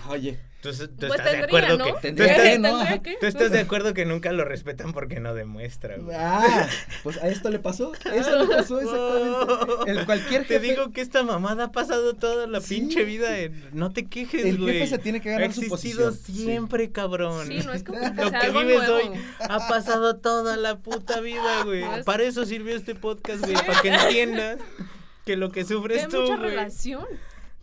Oye, Tú, tú Pues estás de tendría, acuerdo ¿no? que... Tú estás, ¿no? ¿Tendría que? tú estás de acuerdo que nunca lo respetan porque no demuestra, güey. ah, pues a esto le pasó, eso le pasó exactamente. El cualquier Te jefe, digo que esta mamada ha pasado toda la Sí. pinche vida en... No te quejes, el güey. jefe se tiene que Ha ganar su existido posición. Sí. siempre, cabrón. Sí, no es como que Lo que vives nuevo. hoy ha pasado toda la puta vida, güey. Para eso sirvió este podcast, güey. Para que entiendas que lo que sufres Hay tú, mucha güey. relación.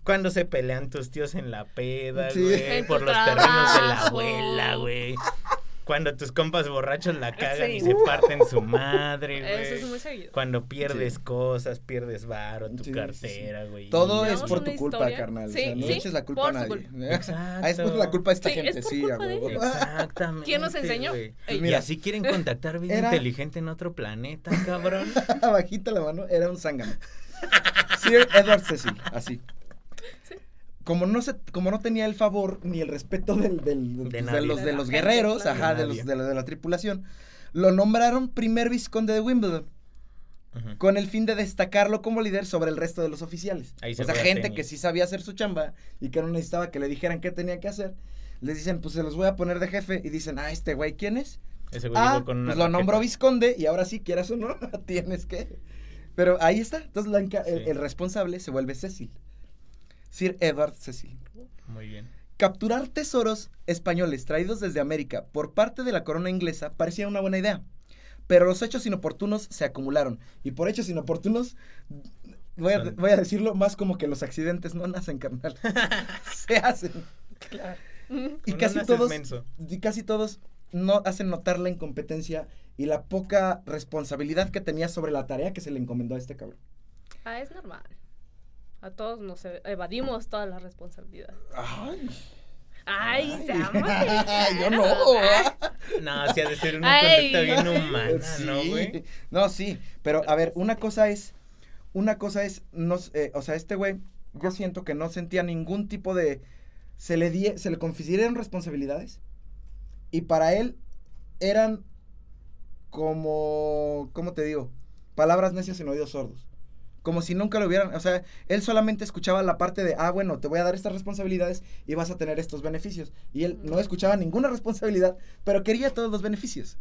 Cuando se pelean tus tíos en la peda, Sí. güey. Por los terrenos de la abuela, güey. Cuando tus compas borrachos la cagan y se parten su madre, güey. Eso es muy seguido. Cuando pierdes Sí. cosas, pierdes varo, tu Sí, sí, sí. cartera, güey. Todo es por tu culpa, historia. carnal. o Sí, sea, no sí, eches la culpa a nadie. Exacto. Ah, es por la culpa de esta es gente, por sí, culpa a huevo. Exactamente. ¿Quién nos enseñó? güey. Ey. Y Mira. así quieren contactar vida Era- inteligente en otro planeta, cabrón. Bajita la mano, era un zángano. Sir Edward Cecil, así. Sí. Como no, se, como no tenía el favor ni el respeto del, del- pues, de, nadie. los, De los guerreros, claro. ajá, De de, los, de, la, de la tripulación, lo nombraron primer vizconde de Wimbledon, con el fin de destacarlo como líder sobre el resto de los oficiales. Ahí o se sea, gente que sí sabía hacer su chamba y que no necesitaba que le dijeran qué tenía que hacer. Les dicen, pues se los voy a poner de jefe. Y dicen, ah, este güey, ¿quién es? Ese güey Ah, llegó con una pues lo nombró vizconde y ahora sí, quieras o no, tienes que. Pero ahí está. Entonces la el, Sí. el responsable se vuelve Cecil. Sir Edward Cecil. Muy bien. Capturar tesoros españoles traídos desde América por parte de la corona inglesa parecía una buena idea. Pero los hechos inoportunos se acumularon. Y por hechos inoportunos, voy a, Son- voy a decirlo más como que los accidentes no nacen, carnal. se hacen. Y Uno casi todos, y casi todos no hacen notar la incompetencia y la poca responsabilidad que tenía sobre la tarea que se le encomendó a este cabrón. Ah, es normal. A todos nos e- evadimos toda la responsabilidad. Ay, Ay, seamos yo no. No, sí ha de ser una conducta bien humana, Sí. ¿no, güey? No, sí, pero a ver, una cosa es, una cosa es, no, eh, o sea, este güey, yo siento que no sentía ningún tipo de, se le die, se le confirieron responsabilidades y para él eran como, ¿cómo te digo? Palabras necias en oídos sordos. Como si nunca lo hubieran, o sea, él solamente escuchaba la parte de, ah, bueno, te voy a dar estas responsabilidades y vas a tener estos beneficios. Y él no escuchaba ninguna responsabilidad, pero quería todos los beneficios.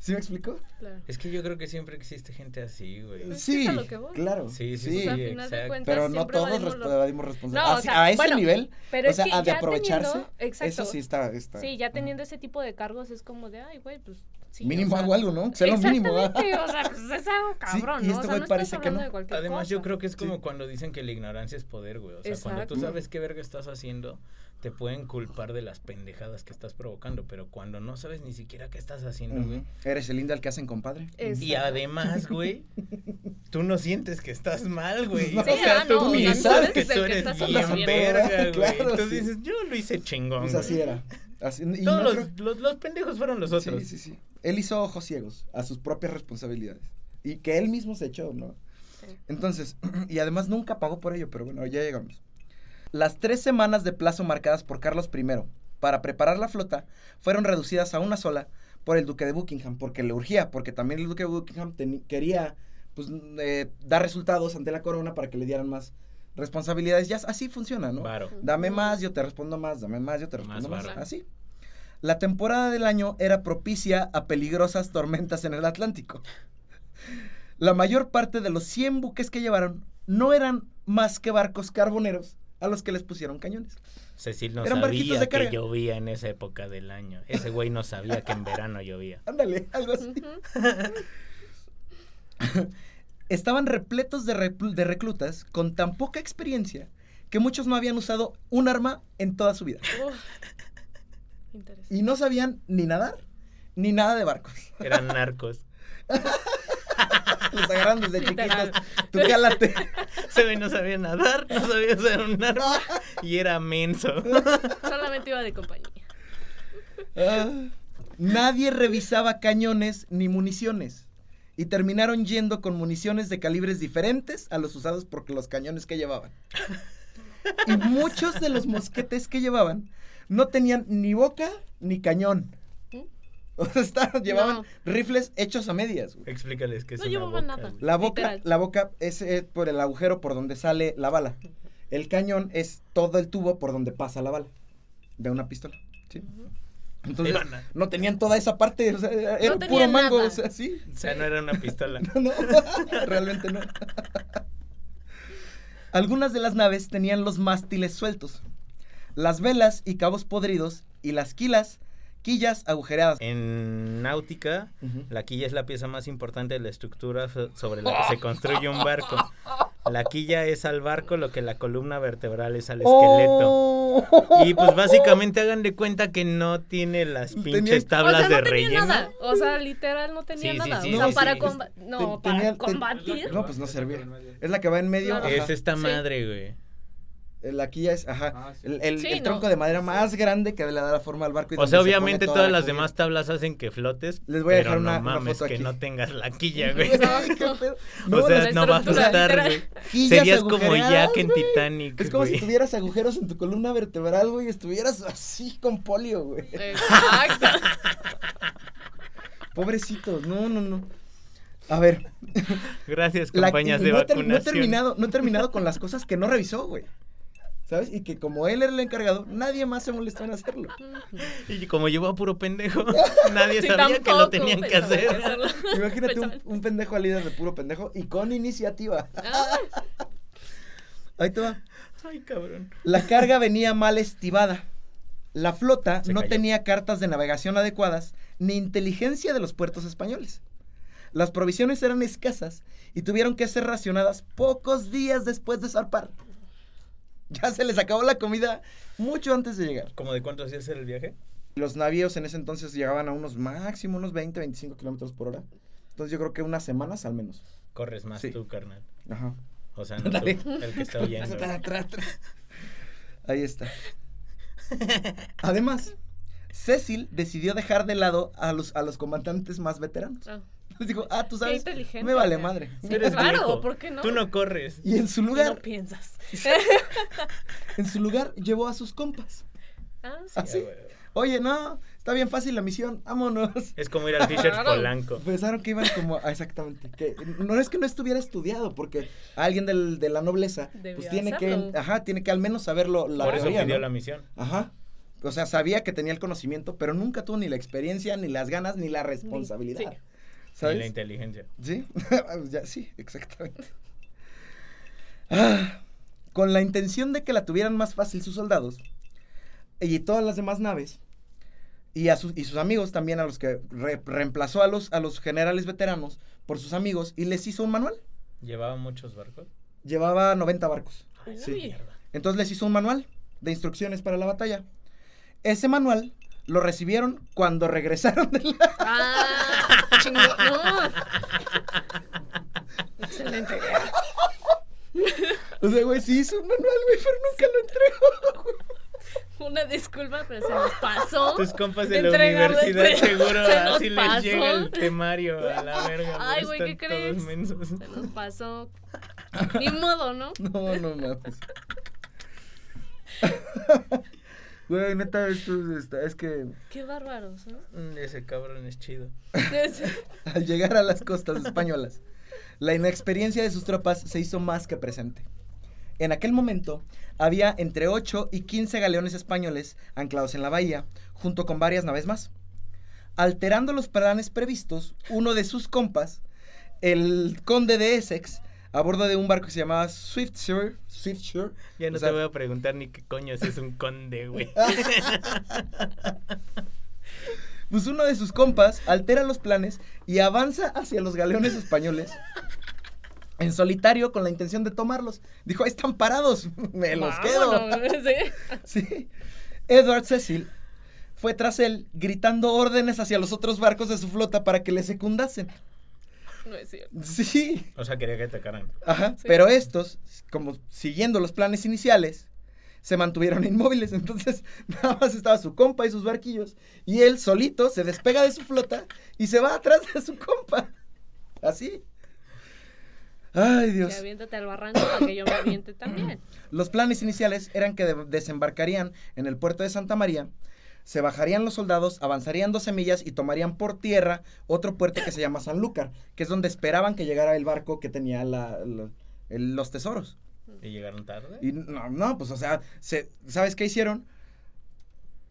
¿Sí me explicó? Claro. Es que yo creo que siempre existe gente así, güey. Pues Sí, es a lo que voy. claro. Sí, sí, sí. a final de exacto. cuentas, Pero no todos evadimos resp- lo- evadimos No, o sea, a ese bueno, nivel, Pero o es sea, que a de aprovecharse, teniendo, exacto. eso sí está, está. Sí, ya teniendo ese tipo de cargos es como de, ay, güey, pues sí. mínimo o sea, hago algo, ¿no? Sé lo mínimo. ¿verdad? O sea, pues es algo cabrón, y ¿no? este o sea, güey no parece que no. Además, yo creo que es como Sí. cuando dicen que la ignorancia es poder, güey. O sea, cuando tú sabes qué verga estás haciendo, te pueden culpar de las pendejadas que estás provocando. Pero cuando no sabes ni siquiera qué estás haciendo, güey. Eres el lindo al que hacen compadre. Y además, güey, tú no sientes que estás mal, güey. No. o sea, Sí, tú ah, no, ni sea, sabes tú que tú eres bien verga, güey. Entonces sí. dices, yo lo hice chingón, Pues güey. así era. Así- y Todos no los, creo- los, los pendejos fueron los otros. Sí, sí, sí. Él hizo ojos ciegos a sus propias responsabilidades. Y que él mismo se echó, ¿no? Sí. Entonces, y además nunca pagó por ello, pero bueno, ya llegamos. Las tres semanas de plazo marcadas por Carlos I para preparar la flota fueron reducidas a una sola por el duque de Buckingham, porque le urgía, porque también el duque de Buckingham quería pues, eh, dar resultados ante la corona para que le dieran más responsabilidades. Ya así funciona, ¿no? Varo. Dame más, yo te respondo más, dame más, yo te respondo más. Así. La temporada del año era propicia a peligrosas tormentas en el Atlántico. La mayor parte de los 100 buques que llevaron no eran más que barcos carboneros a los que les pusieron cañones. Cecil no Eran sabía de que llovía en esa época del año. Ese güey no sabía que en verano llovía. Ándale, algo así. Estaban repletos de, reclu- de reclutas con tan poca experiencia que muchos no habían usado un arma en toda su vida. Interesante. Y no sabían ni nadar ni nada de barcos. Eran narcos. Los agarran desde Literal. chiquitos. Tú cálate. Ese güey no sabía nadar, no sabía usar un arma y era menso. Solamente iba de compañía. Ah, nadie revisaba cañones ni municiones. Y terminaron yendo con municiones de calibres diferentes a los usados por los cañones que llevaban. Y muchos de los mosquetes que llevaban no tenían ni boca ni cañón. O sea, estaban- llevaban No. rifles hechos a medias. güey. Explícales qué es No una llevaban boca, nada. güey. La boca, Literal. la boca es eh, por el agujero por donde sale la bala. El cañón es todo el tubo por donde pasa la bala de una pistola. ¿sí? A- no tenían toda esa parte, o sea, era No puro mango, nada. o sea, sí. O sea, no era una pistola. No, realmente no. Algunas de las naves tenían los mástiles sueltos, las velas y cabos podridos y las quilas, quillas agujereadas. En náutica, la quilla es la pieza más importante de la estructura so- sobre la que se construye un barco. La quilla es al barco lo que la columna vertebral es al esqueleto. Oh. Y pues básicamente hagan de cuenta que no tiene las Tenía- pinches O tablas sea, no de tenía relleno. nada. O sea, literal no tenía Sí, nada. sí, o sea, sí, para sí. comba- No, para combatir. No, pues no servía. Es la que va en medio. Es esta madre, güey. La quilla es, ajá. Ah, sí. El, el- Sí, el no. tronco de madera más grande que le da la forma al barco. y O sea, se obviamente toda todas la las comida. demás tablas hacen que flotes. Les voy a pero dejar una- no una mames foto que aquí. no tengas la quilla, güey. No, o sea, no va a flotar, güey. Serías como Jack en güey. Titanic, Es como si tuvieras agujeros en tu columna vertebral, güey, y estuvieras así con polio, güey. Exacto. Pobrecitos, no, no, no. A ver, Gracias, compañías de no, he ter- vacunación. no he terminado, no he terminado con las cosas que no revisó, güey. ¿Sabes? Y que como él era el encargado, nadie más se molestó en hacerlo. Y como llevó a puro pendejo, nadie Sí, sabía que lo tenían que hacer. Imagínate un, pendejo al líder de puro pendejo y con iniciativa. Ah, Ahí te va. Ay, cabrón. La carga venía mal estivada. La flota Se no cayó. tenía cartas de navegación adecuadas ni inteligencia de los puertos españoles. Las provisiones eran escasas y tuvieron que ser racionadas pocos días después de zarpar. Ya se les acabó la comida mucho antes de llegar. ¿Cómo de cuánto hacía ser el viaje? Los navíos en ese entonces llegaban a unos máximo, unos 20, 25 kilómetros por hora. Entonces yo creo que unas semanas al menos. Corres más Sí. tú, carnal. Ajá. O sea, no Dale. tú, el que está oyendo. Tra, tra, tra. Ahí está. Además, Cecil decidió dejar de lado a los, a los comandantes más veteranos. ah. Les dijo, ah, tú Qué sabes, inteligente. me vale madre. Sí, eres claro, viejo. ¿por qué no? Tú no corres. Y en su No lugar, piensas. en su lugar llevó a sus compas. Ah, sí. Ah, sí. Oye, no, está bien fácil la misión, vámonos. Es como ir al Fisher. Polanco. Pensaron que iban como, ah, exactamente, que no es que no estuviera estudiado, porque alguien del- de la nobleza, pues tiene que, ajá, tiene que al menos saberlo la Por eso pidió ¿no? la misión. Ajá. O sea, sabía que tenía el conocimiento, pero nunca tuvo ni la experiencia, ni las ganas, ni la responsabilidad. sí. Y la inteligencia. Sí, ya, sí, exactamente. Ah, con la intención de que la tuvieran más fácil sus soldados y todas las demás naves, y, a sus, y sus amigos también, a los que re- reemplazó a los, a los generales veteranos por sus amigos y les hizo un manual. ¿Llevaba muchos barcos? Llevaba 90 barcos. Sí. Entonces les hizo un manual de instrucciones para la batalla. Ese manual lo recibieron cuando regresaron de la... Ah, chingón. No. Excelente idea. O sea, güey, sí hizo un manual, güey, pero nunca lo entregó. güey. Una disculpa, pero se nos pasó. Tus compas de la universidad se- seguro se así les pasó. llega el temario a la verga. Ay, güey, ¿qué crees? mensos. Se nos pasó. Ni modo, ¿no? No, no mames. Güey, neta, esto está, es que Qué bárbaros, ¿no? Mm, Ese cabrón es chido. Al llegar a las costas españolas, la inexperiencia de sus tropas se hizo más que presente. En aquel momento, había entre 8 y 15 galeones españoles anclados en la bahía, junto con varias naves más. Alterando los planes previstos, uno de sus compas, el conde de Essex, a bordo de un barco que se llamaba Swiftshire, Swiftshire, Ya no o sea, te voy a preguntar ni qué coño si es un conde, güey. Pues uno de sus compas altera los planes y avanza hacia los galeones españoles en solitario con la intención de tomarlos. Dijo, ahí están parados, me los quedo. Sí. Sí. Edward Cecil fue tras él gritando órdenes hacia los otros barcos de su flota para que le secundasen. No es cierto. Sí. O sea, quería que atacaran. Ajá. Sí. Pero estos, como siguiendo los planes iniciales, se mantuvieron inmóviles. Entonces, nada más estaba su compa y sus barquillos. Y él solito se despega de su flota y se va atrás de su compa. Así. Ay, Que Dios. aviéntate al barranco para que yo me aviente también. Los planes iniciales eran que de- desembarcarían en el puerto de Santa María, se bajarían los soldados, avanzarían 12 millas y tomarían por tierra otro puerto que se llama Sanlúcar, que es donde esperaban que llegara el barco que tenía la- la- el- los tesoros. ¿Y llegaron tarde? Y no, no, pues o sea, se, ¿sabes qué hicieron?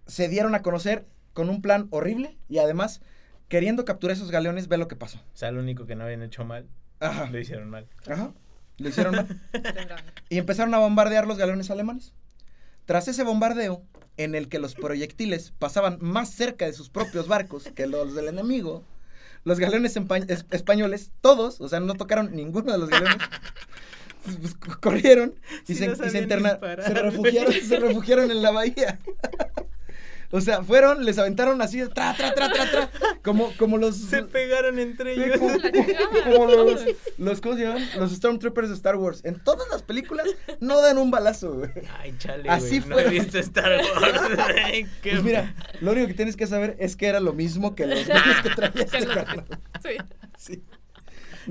Se dieron a conocer con un plan horrible y además, queriendo capturar esos galeones, ve lo que pasó. O sea, lo único que no habían hecho mal, Ajá. lo hicieron mal. Ajá. Lo hicieron mal. Y empezaron a bombardear los galeones alemanes. Tras ese bombardeo, en el que los proyectiles pasaban más cerca de sus propios barcos que los del enemigo, los galeones es- españoles, todos, o sea, no tocaron ninguno de los galeones, pues, corrieron y Sí, se, no y se sabían interna- disparar, se güey. refugiaron, se refugiaron en la bahía. O sea, fueron, les aventaron así, tra, tra, tra, tra, tra, como, como los... Se pegaron entre ellos. como, como los, los, ¿cómo se llaman? Los Stormtroopers de Star Wars. En todas las películas no dan un balazo, güey. Ay, chale, Así güey. No he visto Star Wars. Qué- Pues mira, lo único que tienes que saber es que era lo mismo que los güeyes que traía este. Sí. Sí.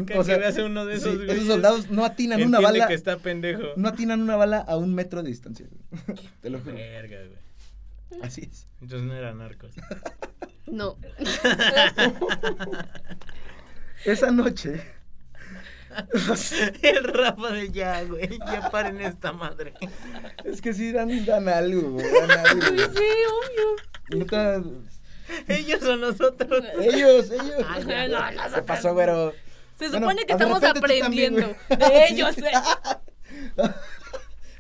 Que- que veas a uno de esos sí, esos soldados no atinan una bala. que está pendejo. No atinan una bala a un metro de distancia. Te lo juro. Verga, güey. Así es. Entonces no eran narcos. No. Esa noche. El Rafa de ya, güey. Ya paren esta madre. Es que sí dan, dan algo, güey. Dan algo. Sí, güey. Neta, Ellos o nosotros. ellos, ellos. Ay, no, no, ¿Qué pasó, güero? Se Bueno, supone que estamos también, aprendiendo. De ellos, eh.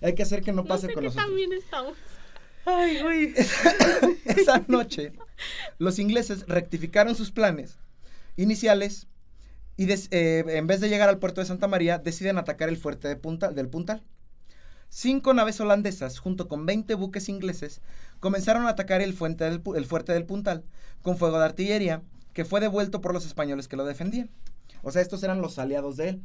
Hay que hacer que no No pase sé con qué nosotros. también estamos. Esa noche, los ingleses rectificaron sus planes iniciales y eh, en vez de llegar al puerto de Santa María, deciden atacar el fuerte de Punta- del Puntal. Cinco naves holandesas, junto con 20 buques ingleses, comenzaron a atacar el, fuente del el fuerte del Puntal con fuego de artillería que fue devuelto por los españoles que lo defendían. O sea, estos eran los aliados de él.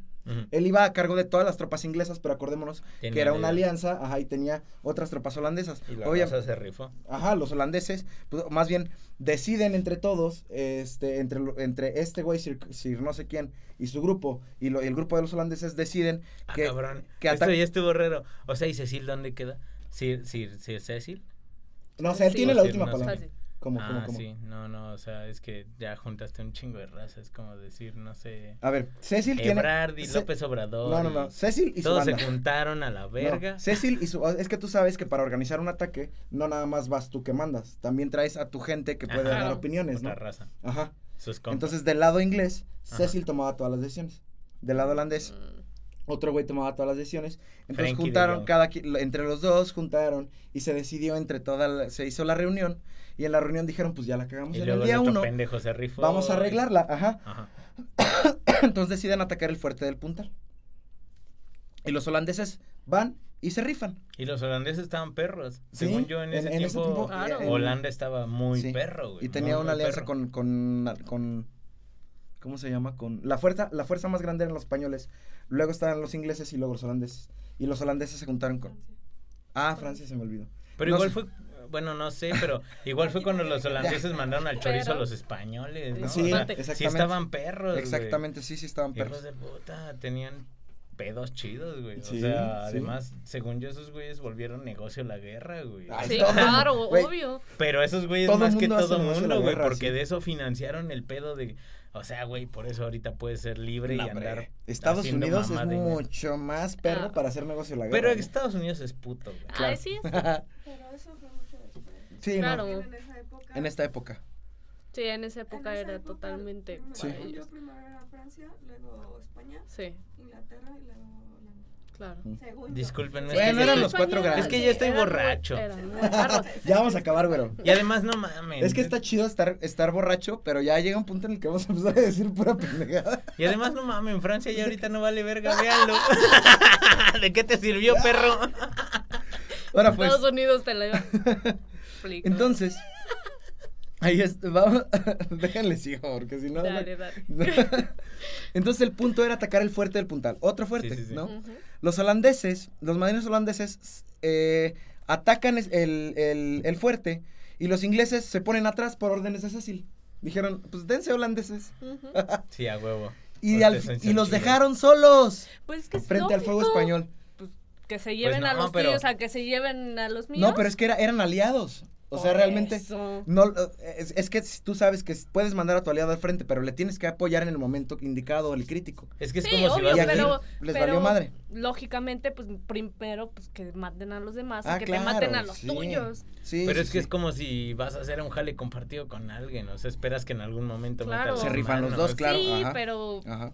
Él iba a cargo de todas las tropas inglesas, pero acordémonos que era una alianza. ajá, y tenía otras tropas holandesas. Y la Obvia- raza se rifó. Ajá, los holandeses, pues, más bien deciden entre todos, este, entre, lo- entre este güey, Sir, Sir no sé quién, y su grupo, y, lo- y el grupo de los holandeses deciden Ah, que, cabrón. que Esto ya estuvo raro. O sea, ¿y Cecil dónde queda? ¿Sir, Sir, Sir Cecil? No, o sea, él Sí. tiene la última no palabra. Fácil. ¿Cómo, ah, cómo, cómo? sí. No, no, o sea, es que ya juntaste un chingo de razas. Es como decir, no sé... A ver, Cecil tiene... Ebrard y Ce- López Obrador. No, no, y no, Cecil y su Todos se banda. juntaron a la No, verga. Cecil y su... Es que tú sabes que para organizar un ataque, no nada más vas tú que mandas, también traes a tu gente que puede Ajá. dar opiniones, Otra ¿no? raza. Ajá. Sus. Entonces, del lado inglés, Ajá. Cecil tomaba todas las decisiones. Del lado holandés, Mm. otro güey tomaba todas las decisiones. Entonces Frankie juntaron cada entre los dos juntaron y se decidió entre toda la- se hizo la reunión y en la reunión dijeron, pues ya la cagamos Y en luego el día uno. pendejo se rifó. Vamos a arreglarla, ajá. Ajá. Entonces deciden atacar el fuerte del Puntal. Y los holandeses van y se rifan. Y los holandeses estaban perros. Sí, Según yo, en ese en- en ese tiempo, en- Holanda estaba muy Sí. perro, güey. Y tenía muy, una muy alianza con, con, con- ¿cómo se llama? Con la fuerza, la fuerza más grande eran los españoles. Luego estaban los ingleses y luego los holandeses. Y los holandeses se juntaron con. Ah, Francia se me olvidó. Pero no igual sé. fue, bueno, no sé, pero igual fue cuando los holandeses mandaron al chorizo Pero- a los españoles, ¿no? Sí, O sea, exactamente. sí estaban perros, güey. Exactamente, sí, sí estaban Hijos perros. de puta, tenían pedos chidos, güey. Sí, o sea, sí. además, según yo, esos güeyes volvieron negocio la guerra, güey. Ay, Sí, todo- claro, güey. obvio. Pero esos güeyes Todo más que todo mundo, güey, guerra, porque sí. de eso financiaron el pedo de... O sea, güey, por eso ahorita puedes ser libre No, y hombre, andar Estados Unidos es de- mucho más perro Ah. para hacer negocio la guerra. Pero. Estados Unidos es puto, güey. Claro. Ay, sí, es- Pero eso fue. Sí, Claro. no, En esa época. en esta época. sí, en esa época en esa era época, totalmente Sí. para yo, primero era Francia, luego España, Sí, Inglaterra y luego Holanda. claro. Mm. Según. Discúlpenme. Bueno, eran los cuatro grandes. Es que yo estoy borracho. Ya vamos a acabar, güero. Y además, no mames. Es que está chido estar, estar borracho, pero ya llega un punto en el que vamos a empezar a decir pura pendejada. Y además, no mames, en Francia ya ahorita no vale verga, véanlo. ¿De qué te sirvió, perro? Ahora pues, Estados Unidos te la iba. Explico. entonces, ahí es, vamos, déjenle sigo, porque si no... Dale, dale. Entonces el punto era atacar el fuerte del puntal, otro fuerte, Sí, sí, sí. ¿no? Los holandeses, los marinos holandeses, eh, atacan el, el- el fuerte y los ingleses se ponen atrás por órdenes de Cecil. Dijeron, pues dense holandeses. Sí, a huevo. Y, al- los dejaron solos Pues es que es frente al fuego español. Que se lleven a no, los pero- tuyos, a que se lleven a los míos. No, pero es que era- eran aliados. O sea, Por realmente. eso. No, es, es que tú sabes que puedes mandar a tu aliado al frente, pero le tienes que apoyar en el momento indicado el crítico. Es que es Sí, como si obvio, a pero, les pero valió madre. Lógicamente, pues primero, pues que maten a los demás Ah, y que claro, te maten a los sí. tuyos. Sí, Pero sí, es que sí. es como si vas a hacer un jale compartido con alguien, o sea, esperas que en algún momento Claro. Se rifan los dos, Claro, sí, ajá. pero. Ajá.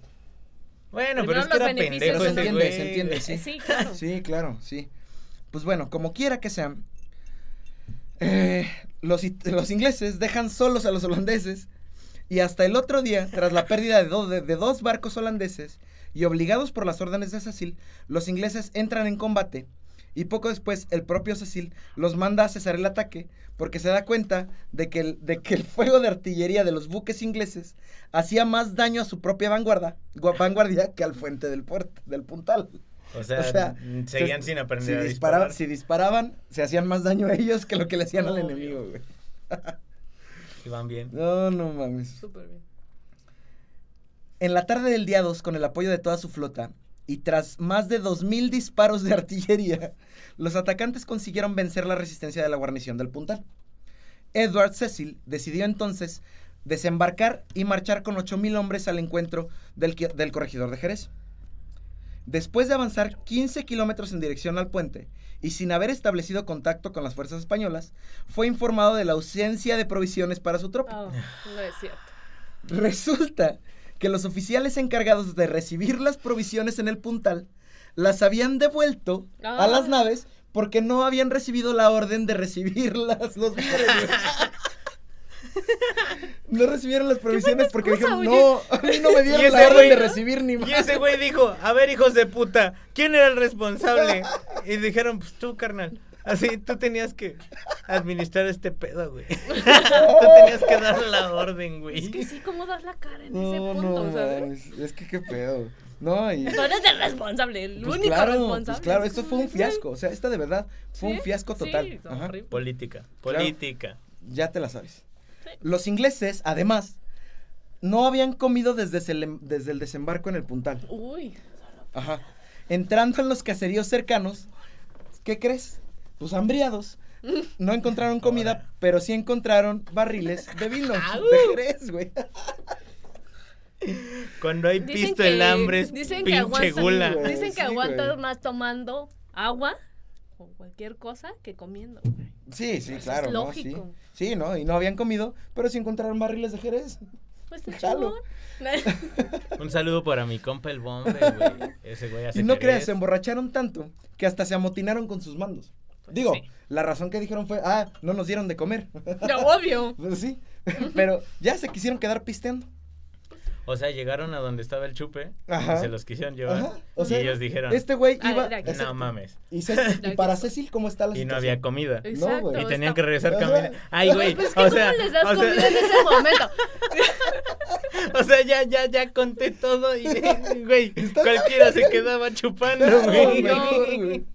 Bueno, Primero pero es que los era pendejo Pero ese entiende, güey. se entiende, sí. Sí, claro. Sí, claro, sí. Pues bueno, como quiera que sea, eh, los, los ingleses dejan solos a los holandeses y hasta el otro día, tras la pérdida de, do- de- de dos barcos holandeses y obligados por las órdenes de Cecil, los ingleses entran en combate y poco después el propio Cecil los manda a cesar el ataque porque se da cuenta de que el, de que el fuego de artillería de los buques ingleses hacía más daño a su propia vanguardia, gua- vanguardia que al fuente del puerto, del puntal. O sea, O sea, seguían se- sin aprender si a dispara- disparar. Si disparaban, se hacían más daño a ellos que lo que le hacían al enemigo, güey. Iban bien. No, no mames. Súper bien. En la tarde del día 2, con el apoyo de toda su flota, y tras más de 2.000 disparos de artillería, los atacantes consiguieron vencer la resistencia de la guarnición del Puntal. Edward Cecil decidió entonces desembarcar y marchar con 8.000 hombres al encuentro del, corregidor de Jerez. Después de avanzar 15 kilómetros en dirección al puente y sin haber establecido contacto con las fuerzas españolas, fue informado de la ausencia de provisiones para su tropa. Oh, no es cierto. Resulta que los oficiales encargados de recibir las provisiones en el puntal las habían devuelto a las Ah. naves porque no habían recibido la orden de recibirlas los. No recibieron las provisiones porque excusa, dijeron, no, a mí no me Y dieron la orden güey- de recibir ni Y más. ese güey dijo, a ver, hijos de puta, ¿quién era el responsable? Y dijeron, pues tú, carnal. Así, tú tenías que administrar este pedo, güey. tú tenías que dar la orden, güey. Es que sí, ¿cómo das la cara en ese punto, no, sabes? mames, es que qué pedo. No, y... Tú eres el responsable, el Pues único claro, responsable. pues claro, Es esto fue un fiasco. O sea, esta de verdad fue un fiasco total. Política, Claro. política. Ya te la sabes. Sí. Los ingleses, además, no habían comido desde el, desde el desembarco en el puntal. Uy, Ajá. Entrando en los caseríos cercanos, ¿qué crees? Pues hambriados. No encontraron comida, Ahora. pero sí encontraron barriles de vino. De Jerez, güey. Cuando hay Dicen pisto que- el hambre es dicen que pinche aguantan- gula. güey. dicen que sí, aguantas más tomando agua o cualquier cosa que comiendo. güey. Sí, sí, Eso es claro. ¿no? Sí. lógico. sí, ¿no? Y no habían comido, pero sí encontraron barriles de Jerez. Pues Chalo. Un saludo para mi compa el bombe, güey. Ese güey hace Y no Jerez. creas, se emborracharon tanto que hasta se amotinaron con sus mandos. Digo, sí. la razón que dijeron fue, ah, no nos dieron de comer. Ya, obvio. Pues sí, pero ya se quisieron quedar pisteando. O sea, llegaron a donde estaba el chupe Ajá. y se los quisieron llevar. Ajá, o sea, y ellos dijeron, Este güey iba... ese- no mames. y, para. Cecil, ¿cómo está la Y no situación? había comida. Exacto. güey. Y tenían está- que regresar caminando. Ay, güey. Pues que o ¿cómo sea, les das o sea- comida en ese momento? O sea, ya, ya, ya conté todo y, güey, cualquiera se quedaba chupando, No, güey.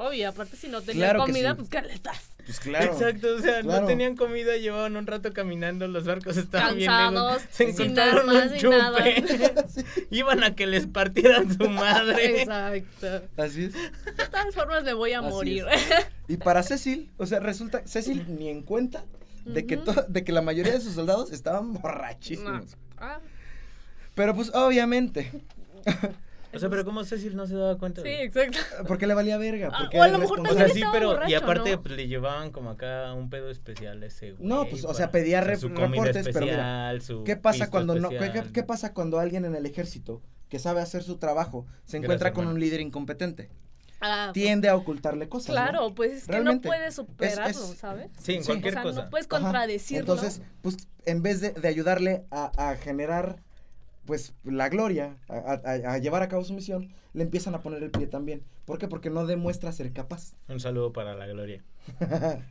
Obvio, aparte si no tenían Claro comida, sí. pues ¿qué les das? Pues claro. Exacto, o sea, claro. no tenían comida, llevaban un rato caminando, los barcos estaban bien Cansados, lejos. Se sin encontraron armas, un chupe. Iban a que les partieran su madre. Exacto. Así es. De todas formas me voy a Así morir. Y para Cecil, o sea, resulta, Cecil ni en cuenta de que, to- de que la mayoría de sus soldados estaban borrachísimos. No. Ah, Pero pues obviamente, O sea, pero ¿cómo Cecil no se daba cuenta? sí, güey? exacto. porque le valía verga. Ah, Porque o a lo mejor O irresponsable. sea, sí, estaba pero y borracho, aparte ¿no? pues, le llevaban como acá un pedo especial ese güey. No, pues, o sea, pedía o sea, rep- su reportes, pero mira, su ¿Qué pasa cuando no? ¿qué, especial. qué- qué pasa cuando alguien en el ejército que sabe hacer su trabajo se encuentra Gracias, con man. un líder incompetente? Ah, Tiende a ocultarle cosas. ¿no? Claro, pues es que Realmente. no puedes superarlo, es- ¿sabes? Sí, en Sí. cualquier o sea, cosa. no puedes Ajá. contradecirlo. Entonces, pues, en vez de, de ayudarle a, a generar, pues, la gloria, a, a- a llevar a cabo su misión, le empiezan a poner el pie también. ¿Por qué? Porque no demuestra ser capaz. Un saludo para la gloria.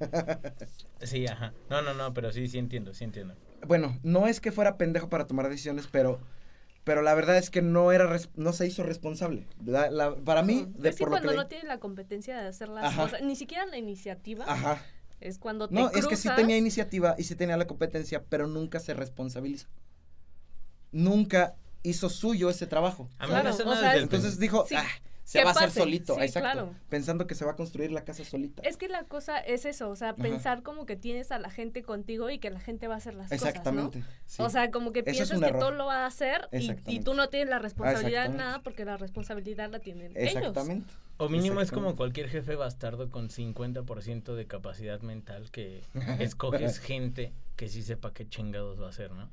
Sí, ajá. No, no, no, pero sí, sí entiendo, sí entiendo. bueno, no es que fuera pendejo para tomar decisiones, pero, pero la verdad es que no era, res- no se hizo responsable. La- la- para mí, de que por lo que cuando no tienes la competencia de hacer las Ajá. cosas, ni siquiera la iniciativa, Ajá. es cuando te No, es que sí tenía iniciativa y sí tenía la competencia, pero nunca se responsabilizó. Nunca hizo suyo ese trabajo. A mí Claro, me o sea, Entonces dijo, Sí, ah, se va a hacer pase, solito, sí, exacto. claro. Pensando que se va a construir la casa solita. Es que la cosa es eso, o sea, pensar como que tienes a la gente contigo y que la gente va a hacer las Exactamente. cosas, sí. ¿no? O sea, como que es piensas que error. todo lo va a hacer y, y tú no tienes la responsabilidad en exactamente. nada porque la responsabilidad la tienen ellos. Exactamente. O mínimo es como cualquier jefe bastardo con 50% de capacidad mental que escoges gente que sí sepa qué chingados va a hacer, ¿no?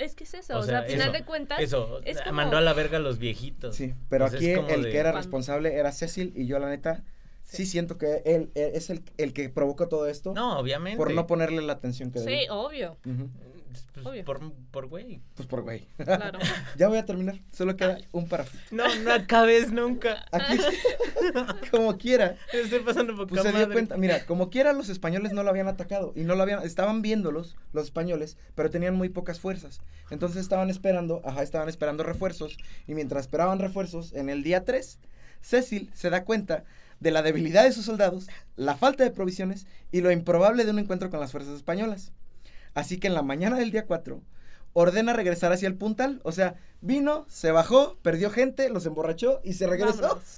Es que es eso, O sea, al final eso, de cuentas, Eso, es como- mandó a la verga a los viejitos. Sí, pero Pues aquí el de- que era responsable era Cecil y yo la neta sí, Sí. siento que él, él es el, el que provocó todo esto No, obviamente. por no ponerle la atención que sí, debía. obvio. Pues, obvio. por, por güey. Pues por güey. claro. ya voy a terminar, solo queda un párrafo. No, no acabes nunca. Aquí, como quiera, Estoy pasando pues se dio cuenta, mira, como quiera los españoles no lo habían atacado y no lo habían, estaban viéndolos los españoles, pero tenían muy pocas fuerzas. Entonces estaban esperando, ajá, estaban esperando refuerzos y mientras esperaban refuerzos, en el día 3, Cecil se da cuenta de la debilidad de sus soldados, la falta de provisiones y lo improbable de un encuentro con las fuerzas españolas. Así que en la mañana del día 4 ordena regresar hacia el puntal, o sea, vino, se bajó, perdió gente, los emborrachó y se regresó.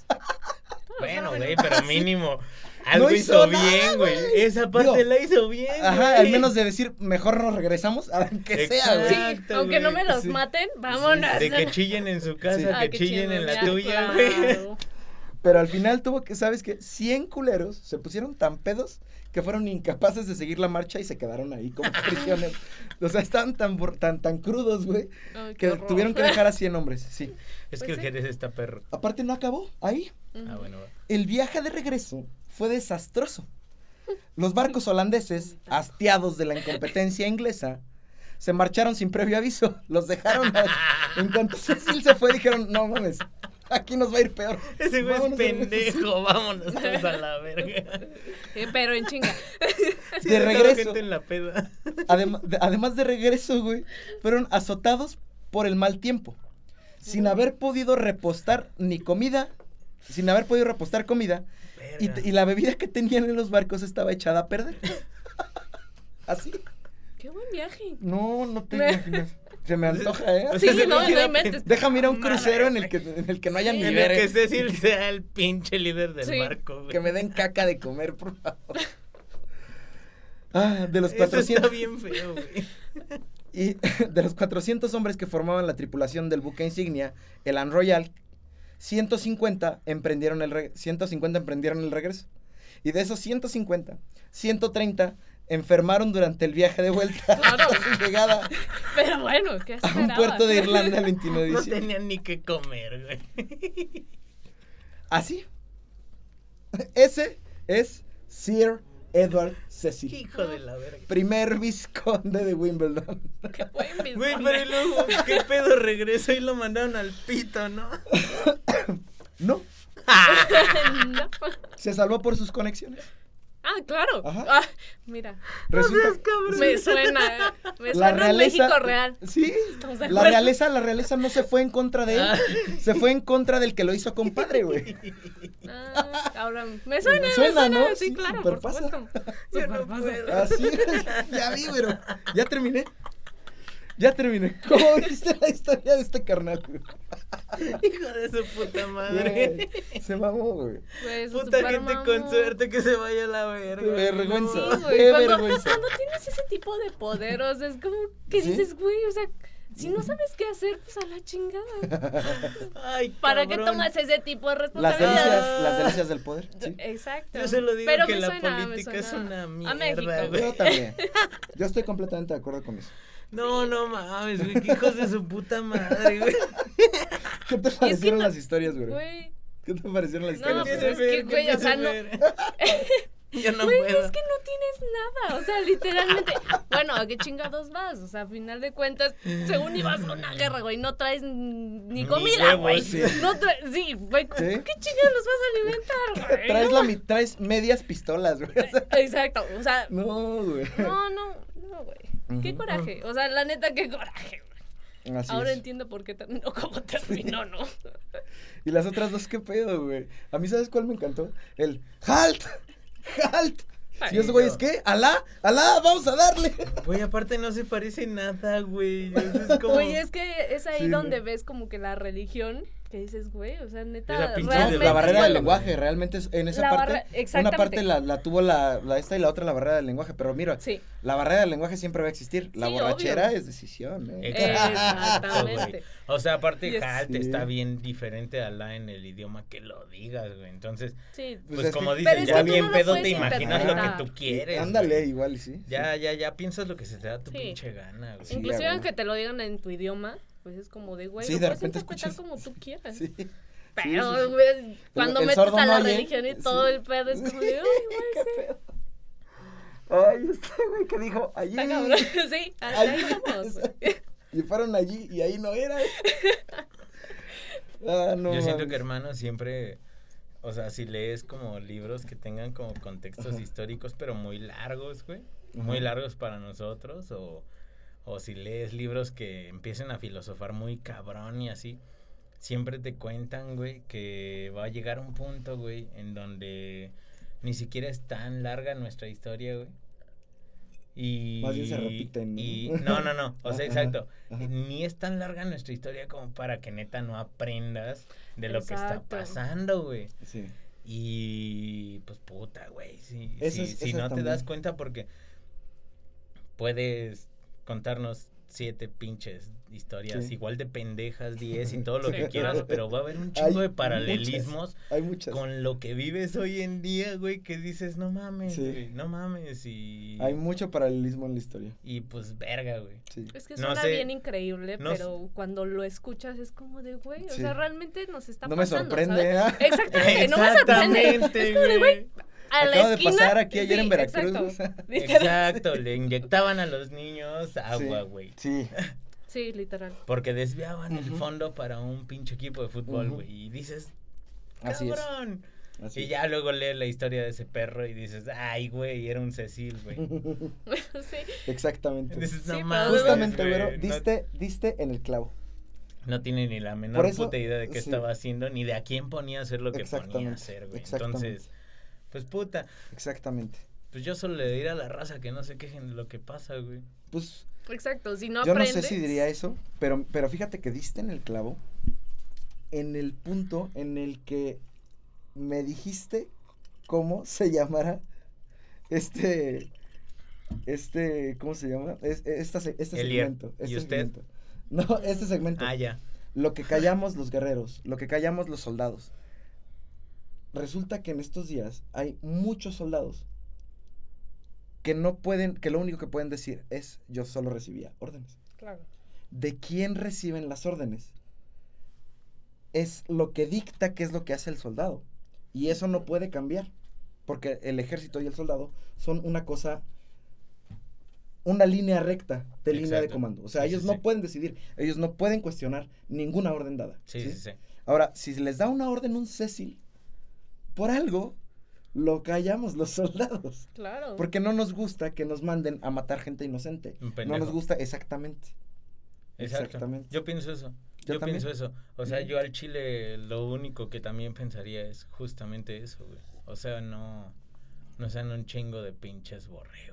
Bueno, güey, pero mínimo. Algo hizo hizo, nada, bien, güey. Esa parte Digo, la hizo bien. Ajá, al menos de decir, mejor nos regresamos, aunque sea, güey. Sí, aunque no me los Sí. maten, vámonos. De que chillen en su casa, Sí. Ah, que chillen en la ya, tuya, claro. güey. Pero al final tuvo que, ¿sabes qué? 100 culeros se pusieron tan pedos que fueron incapaces de seguir la marcha y se quedaron ahí como prisioneros. O sea, estaban tan, tan, tan crudos, güey, Ay, que horror. tuvieron que dejar a 100 hombres, sí. Es Pues que sí. Jerez está perro. Aparte no acabó ahí. Ah, bueno, va. El viaje de regreso fue desastroso. Los barcos holandeses, hastiados de la incompetencia inglesa, se marcharon sin previo aviso. Los dejaron. a- En cuanto Cecil se fue, dijeron: No mames, aquí nos va a ir peor. Ese güey es Vámonos a- pendejo, vámonos todos a la verga. Eh, pero en chinga. Sí, De regreso. gente en la peda. Adem- de- además de regreso, güey, fueron azotados por el mal tiempo. Sin haber podido repostar ni comida, sin haber podido repostar comida, y la bebida que tenían en los barcos estaba echada a perder. Así. Qué buen viaje. No, no te imaginas. Se me antoja, ¿eh? Sí, no, no inventes. Déjame ir a un Madre, crucero en el que, en el que no haya Sí. En el que Cecil sea el pinche líder del Sí. barco, güey. que me den caca de comer, por favor. Ah, de los Eso 400 está bien feo, güey. y de los 400 hombres que formaban la tripulación del buque insignia, el Anne Royal, 150 emprendieron el re- 150 emprendieron el regreso. Y de esos 150, 130 enfermaron durante el viaje de vuelta Claro. a su llegada Pero bueno, ¿qué a un puerto de Irlanda el 21 de No diciembre. tenían ni que comer, güey. Así. Ese es Sir Edward Cecil, Hijo de la verga. primer vizconde de Wimbledon. Qué buen Güey, vizconde. pero y luego, ¿qué pedo regresó y lo mandaron al pito, no? No, No. se salvó por sus conexiones. Ah, claro. Ajá. Ah, mira, Resulta, me suena, me la suena un realeza, México real. Sí, la realeza, la realeza no se fue en contra de él, Ah. se fue en contra del que lo hizo compadre, güey. Ah, ahora me suena, me Suena, suena, ¿no? sí, Sí, claro, por pasa. supuesto. Yo no puedo. Así, ya vi, pero ya terminé. Ya terminé. ¿Cómo viste la historia de este carnal? güey? Hijo de su puta madre. Güey, Se mamó, güey. Güey, Puta gente con suerte que se vaya a la verga. Qué vergüenza. Sí, No. güey, Qué cuando, vergüenza. cuando tienes ese tipo de poder, o sea, es como que ¿Sí? dices, güey, o sea, si no sabes qué hacer, pues a la chingada. Ay, ¿Para qué tomas ese tipo de Las responsabilidad? delicias, las delicias del poder. sí. Exacto. Yo solo digo Pero que la suena, política es una a mierda, México, güey. Yo también. Yo estoy completamente de acuerdo con eso. No, no mames, güey. Qué hijos de su puta madre, güey. ¿Qué te parecieron no- las historias, güey? Güey, ¿Qué te parecieron las No, historias? pues güey? es que, güey, o sea, no- Yo no güey, puedo. es que no tienes nada, o sea, literalmente, bueno, ¿a qué chingados vas? O sea, a final de cuentas, según ibas a una guerra, güey, no traes ni comida, huevos, güey. sí. No traes, sí, güey, ¿con ¿Sí? ¿qué chingados los vas a alimentar, güey? Traes, No la, mi- traes medias pistolas, güey. O sea, Exacto, o sea, No, güey. no, no, Qué coraje, o sea, la neta, qué coraje, güey. Así Ahora es. entiendo por qué terminó como terminó, ¿no? Y las otras dos, ¿qué pedo, güey? A mí, ¿sabes cuál me encantó? El ¡Halt! ¡Halt! Si esos güeyes, ¿qué? ¿Alá? ¿Alá? Vamos a darle. Güey, aparte no se parece nada, güey. Es como... Es que es ahí Sí, donde ves como que la religión, que dices, güey, o sea, neta, la barrera del lenguaje, realmente es- en esa La parte, barra- una parte la, la tuvo la, la esta y la otra la barrera del lenguaje, pero mira, Sí, la barrera del lenguaje siempre va a existir, la Sí, borrachera obvio. es decisión, ¿eh? Exactamente. O sea, aparte, Y es- Halt Sí. está bien diferente a la en el idioma que lo digas, güey. Entonces, sí. Pues pues, es como dices, es ya que bien no pedo te imaginas lo que tú quieres. Ándale, güey. igual, y sí. Ya, ya, ya piensas lo que se te da tu Sí. pinche gana, güey. Sí, Inclusive aunque te lo digan en tu idioma, pues es como de, güey, Sí, lo de puedes repente interpretar escuchas- como tú quieras. Sí. Pero, sí, sí. güey, cuando El metes a la religión y todo el pedo, es como de, ay, güey, sí, Ay, este güey que dijo, allí. está cabrón. Sí, ahí allí. somos, güey. Y fueron allí y ahí no era. ah, no. Yo siento mames. que, hermano, siempre. O sea, si lees como libros que tengan como contextos Ajá. históricos, pero muy largos, güey. Muy largos para nosotros. O, o si lees libros que empiecen a filosofar muy cabrón y así. Siempre te cuentan, güey, que va a llegar un punto, güey, en donde ni siquiera es tan larga nuestra historia, güey. Y, Más bien se repiten, ¿no? y no, no, no, o sea, Ajá, exacto. ajá. Ni es tan larga nuestra historia como para que neta no aprendas de lo que está pasando, güey. Sí. Y pues puta, güey. Si, Eso si, es- si eso no te das cuenta, porque puedes contarnos siete pinches historias, Sí. igual de pendejas, diez y todo lo Sí, que quieras, pero va a haber un Hay chingo de paralelismos Hay muchas. con lo que vives hoy en día, güey, que dices, no mames, Sí. güey, no mames, y... Hay mucho paralelismo en la historia. Y pues verga, güey. Sí. Es que No suena sé, bien increíble, no pero cuando lo escuchas es como de, güey, o sea, realmente nos está No me sorprende, ¿sabes? ¿eh? Exactamente, no me sorprende. Exactamente, Es como de, güey. A la de pasar aquí ayer en sí, Veracruz. Exacto. Exacto, le inyectaban a los niños agua, Sí. güey. Sí. Sí, literal. Porque desviaban el fondo para un pinche equipo de fútbol, güey. Y dices, Así es. cabrón. Así Y es. ya luego lees la historia de ese perro y dices, ay, güey, era un Cecil, güey. sí. Exactamente. Dices, Sí, no pero mames, Justamente, güey, güero, no- diste, diste en el clavo. No, tiene ni la menor eso, puta idea de qué sí. estaba haciendo, ni de a quién ponía a hacer lo que ponía a hacer, güey. exactamente. Entonces, pues puta, Exactamente. pues yo solo le diré a la raza que no se quejen de lo que pasa, güey. Pues Exacto, si no yo no sé si diría eso, pero, pero fíjate que diste en el clavo en el punto en el que me dijiste cómo se llamara este este ¿cómo se llama? Es, esta este segmento, ¿y este usted? segmento. No, este segmento. Ah, ya. Lo que callamos los guerreros, lo que callamos los soldados. Resulta que en estos días hay muchos soldados que no pueden, que lo único que pueden decir es yo solo recibía órdenes. Claro. ¿De quién reciben las órdenes? Es lo que dicta qué es lo que hace el soldado. Y eso no puede cambiar. Porque el ejército y el soldado son una cosa, una línea recta de línea de comando. O sea, Sí, ellos sí, no sí. pueden decidir, ellos no pueden cuestionar ninguna orden dada. Sí, sí, sí. Ahora, si les da una orden un Cecil, por algo lo callamos los soldados. Claro. Porque no nos gusta que nos manden a matar gente inocente. Un No nos gusta exactamente. Exacto. Exactamente. Yo pienso eso. Yo pienso eso. O sea, yo al chile lo único que también pensaría es justamente eso, güey. O sea, no no sean un chingo de pinches borregos, güey.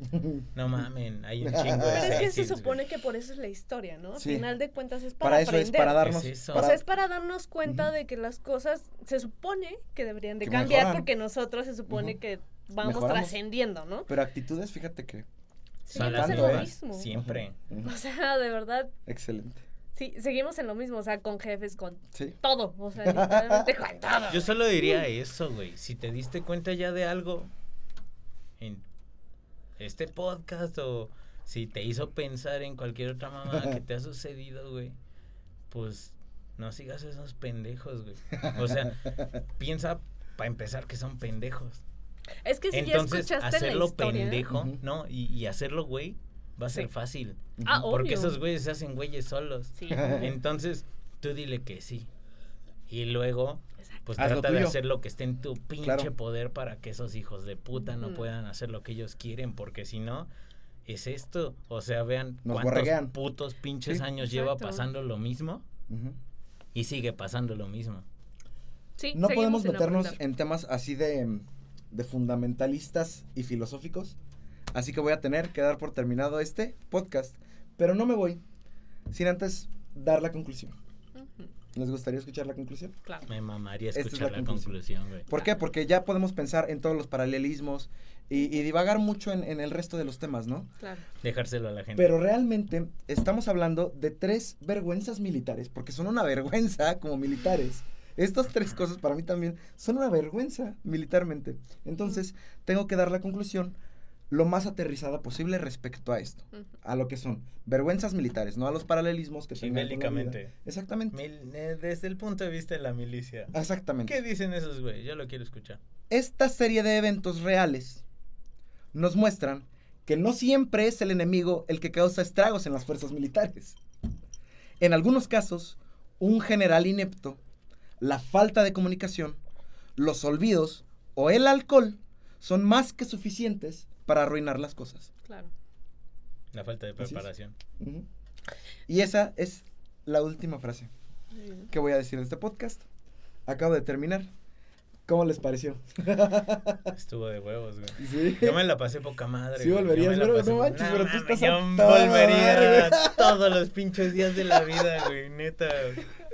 No mamen, hay un chingo de Pero es que se supone que por eso es la historia, ¿no? Al Sí. final de cuentas es para, Para eso es, aprender. para darnos. Es eso. O sea, es para darnos cuenta de que las cosas se supone que deberían de Que cambiar mejoran. porque nosotros se supone que vamos trascendiendo, ¿no? Pero actitudes, fíjate que. Sí, Son las mismo. Siempre. O sea, de verdad, Excelente. sí, seguimos en lo mismo, o sea, con jefes, con Sí. todo, o sea, literalmente con todo. Yo solo diría eso, güey. Si te diste cuenta ya de algo en este podcast o si te hizo pensar en cualquier otra mamada que te ha sucedido, güey, pues no sigas esos pendejos, güey. O sea, piensa para empezar que son pendejos. Es que si Entonces, ya escuchaste la hacerlo historia. pendejo, Ujú. ¿no? Y, y hacerlo, güey, va a ser Sí. fácil. Ah. Porque esos güeyes se hacen güeyes solos. Sí. Entonces, tú dile que sí. Y luego, Exacto. pues Haz trata de hacer lo que esté en tu pinche Claro. poder para que esos hijos de puta no puedan hacer lo que ellos quieren, porque si no, es esto. O sea, vean Nos cuántos borreguean. putos pinches Sí. años lleva Exacto. pasando lo mismo y sigue pasando lo mismo. Sí, No podemos meternos aprender. en temas así de, de fundamentalistas y filosóficos. Así que voy a tener que dar por terminado este podcast. Pero no me voy sin antes dar la conclusión. ¿Les gustaría escuchar la conclusión? Claro. Me mamaría Esta es escuchar la la conclusión. conclusión, güey. ¿Por qué? Porque ya podemos pensar en todos los paralelismos y, y divagar mucho en, en el resto de los temas, ¿no? Claro. Dejárselo a la gente. Pero realmente estamos hablando de tres vergüenzas militares, porque son una vergüenza como militares. Estas tres cosas para mí también son una vergüenza militarmente. Entonces, tengo que dar la conclusión lo más aterrizada posible respecto a esto, a lo que son vergüenzas militares, no a los paralelismos que Sí, bélicamente. Exactamente. Mil- eh, desde el punto de vista de la milicia. Exactamente. ¿Qué dicen esos, güey? Yo lo quiero escuchar. esta serie de eventos reales nos muestran que no siempre es el enemigo el que causa estragos en las fuerzas militares. En algunos casos, un general inepto, la falta de comunicación, los olvidos o el alcohol son más que suficientes para arruinar las cosas. Claro. La falta de es. preparación. Y esa es la última frase que voy a decir en este podcast. Acabo de terminar. ¿Cómo les pareció? Estuvo de huevos, güey. Sí. Yo me la pasé poca madre. Sí, volverías, me la pero pasé- no manches, pero tú estás a Yo toda volvería madre. todos los pinches días de la vida, güey. Neta.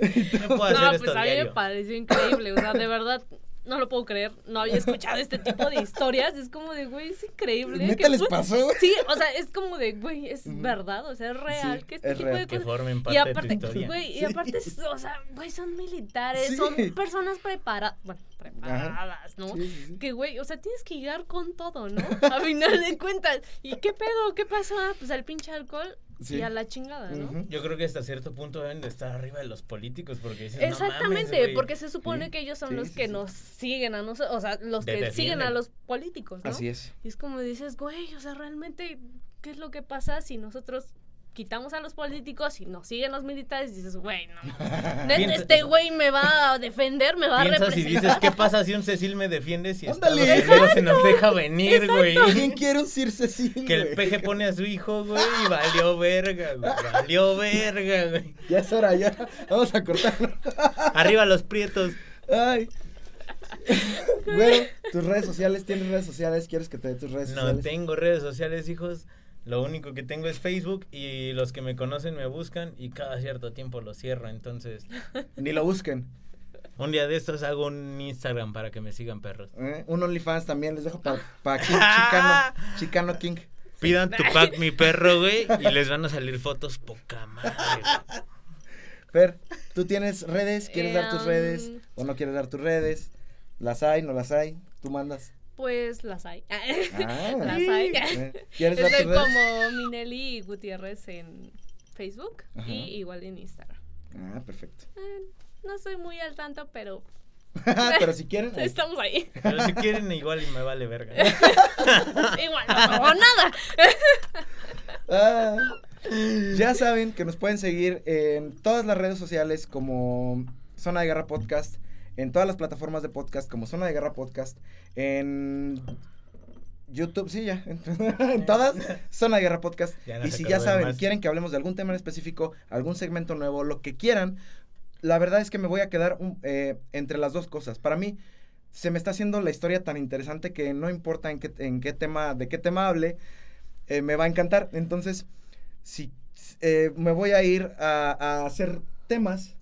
No puedo hacer No, esto pues a mí me pareció increíble. O sea, de verdad, no lo puedo creer. No había escuchado este tipo de historias. Es como de, güey, es increíble. ¿Neta que les pasó? Sí, o sea, es como de, güey, es verdad. O sea, es real Sí, que este es tipo real. de Que cosas. formen parte Y aparte, de tu historia. güey, y aparte, o sea, güey, son militares, Sí. son personas preparadas, bueno, preparadas, ¿no? Sí, sí, sí. Que, güey, o sea, tienes que llegar con todo, ¿no? A final de cuentas. ¿Y qué pedo? ¿Qué pasó? Ah, pues al pinche alcohol Sí. y a la chingada, ¿no? Yo creo que hasta cierto punto deben de estar arriba de los políticos porque dices, no mames, Exactamente, porque se supone Sí, que ellos son sí, los sí, que sí. nos siguen a nosotros, o sea, los que siguen a los políticos, ¿no? Así es. Y es como dices, güey, o sea, realmente, ¿qué es lo que pasa si nosotros quitamos a los políticos y nos siguen los militares? Y dices, güey, no. Este güey me va a defender, me va a y representar. dices, ¿qué pasa si un Cecil me defiende si Ándale. Se nos deja venir, güey? ¿Quién quiere un Sir Cecil, Que el peje pone a su hijo, güey, y valió verga, güey. Valió verga, güey. Ya es hora, ya. Vamos a cortarlo. Arriba los prietos. Ay. Güey, tus redes sociales, ¿tienes redes sociales? ¿Quieres que te dé tus redes No sociales? tengo redes sociales, hijos. Lo único que tengo es Facebook y los que me conocen me buscan y cada cierto tiempo lo cierro. Entonces, Ni lo busquen. un día de estos hago un Instagram para que me sigan perros. ¿eh? Un OnlyFans también les dejo para King Chicano. Chicano King. Pidan tu pack, mi perro, güey, y les van a salir fotos poca madre. güey. Fer, ¿tú tienes redes? ¿Quieres dar tus Em, redes? ¿O no quieres dar tus redes? ¿Las hay? ¿No las hay? ¿Tú mandas? Pues las hay. Ah. las hay. ¿Quieres dar Estoy como Minelli Gutiérrez en Facebook Ajá. y igual en Instagram. Ah, perfecto. Eh, no soy muy al tanto, pero Pero si quieren. ahí. estamos ahí. Pero si quieren, igual y me vale verga. igual no hago nada. Ah, ya saben que nos pueden seguir en todas las redes sociales como Zona de Guerra Podcast, en todas las plataformas de podcast como Zona de Guerra Podcast, en YouTube, sí, ya, en, todas, Zona de Guerra Podcast. No y si ya saben, más. quieren que hablemos de algún tema en específico, algún segmento nuevo, lo que quieran, la verdad es que me voy a quedar un- eh, entre las dos cosas. Para mí, se me está haciendo la historia tan interesante que no importa en qué, en qué tema, de qué tema hable, eh, me va a encantar. Entonces, si eh, me voy a ir a, a hacer temas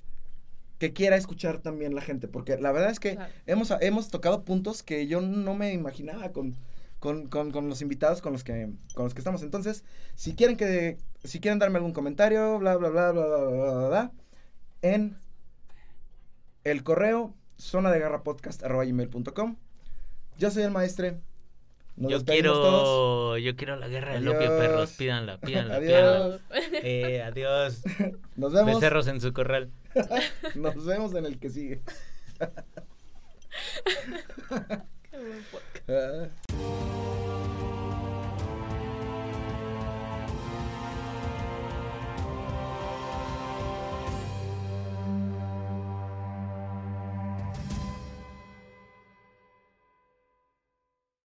que quiera escuchar también la gente, porque la verdad es que Claro. hemos, hemos tocado puntos que yo no me imaginaba con, con, con- con los invitados con los que con los que estamos. Entonces, si quieren que si quieren darme algún comentario, bla bla bla bla bla bla, bla, bla, en el correo zona de garra podcast gmail.com. Yo soy el maestre. Nos Yo quiero, todos. yo quiero la guerra del opio, Adiós. perros. Pídanla, pídanla, Adiós. pídanla. Eh, adiós. Nos vemos. Becerros en su corral. Nos vemos en el que sigue. Qué buen podcast. Ah.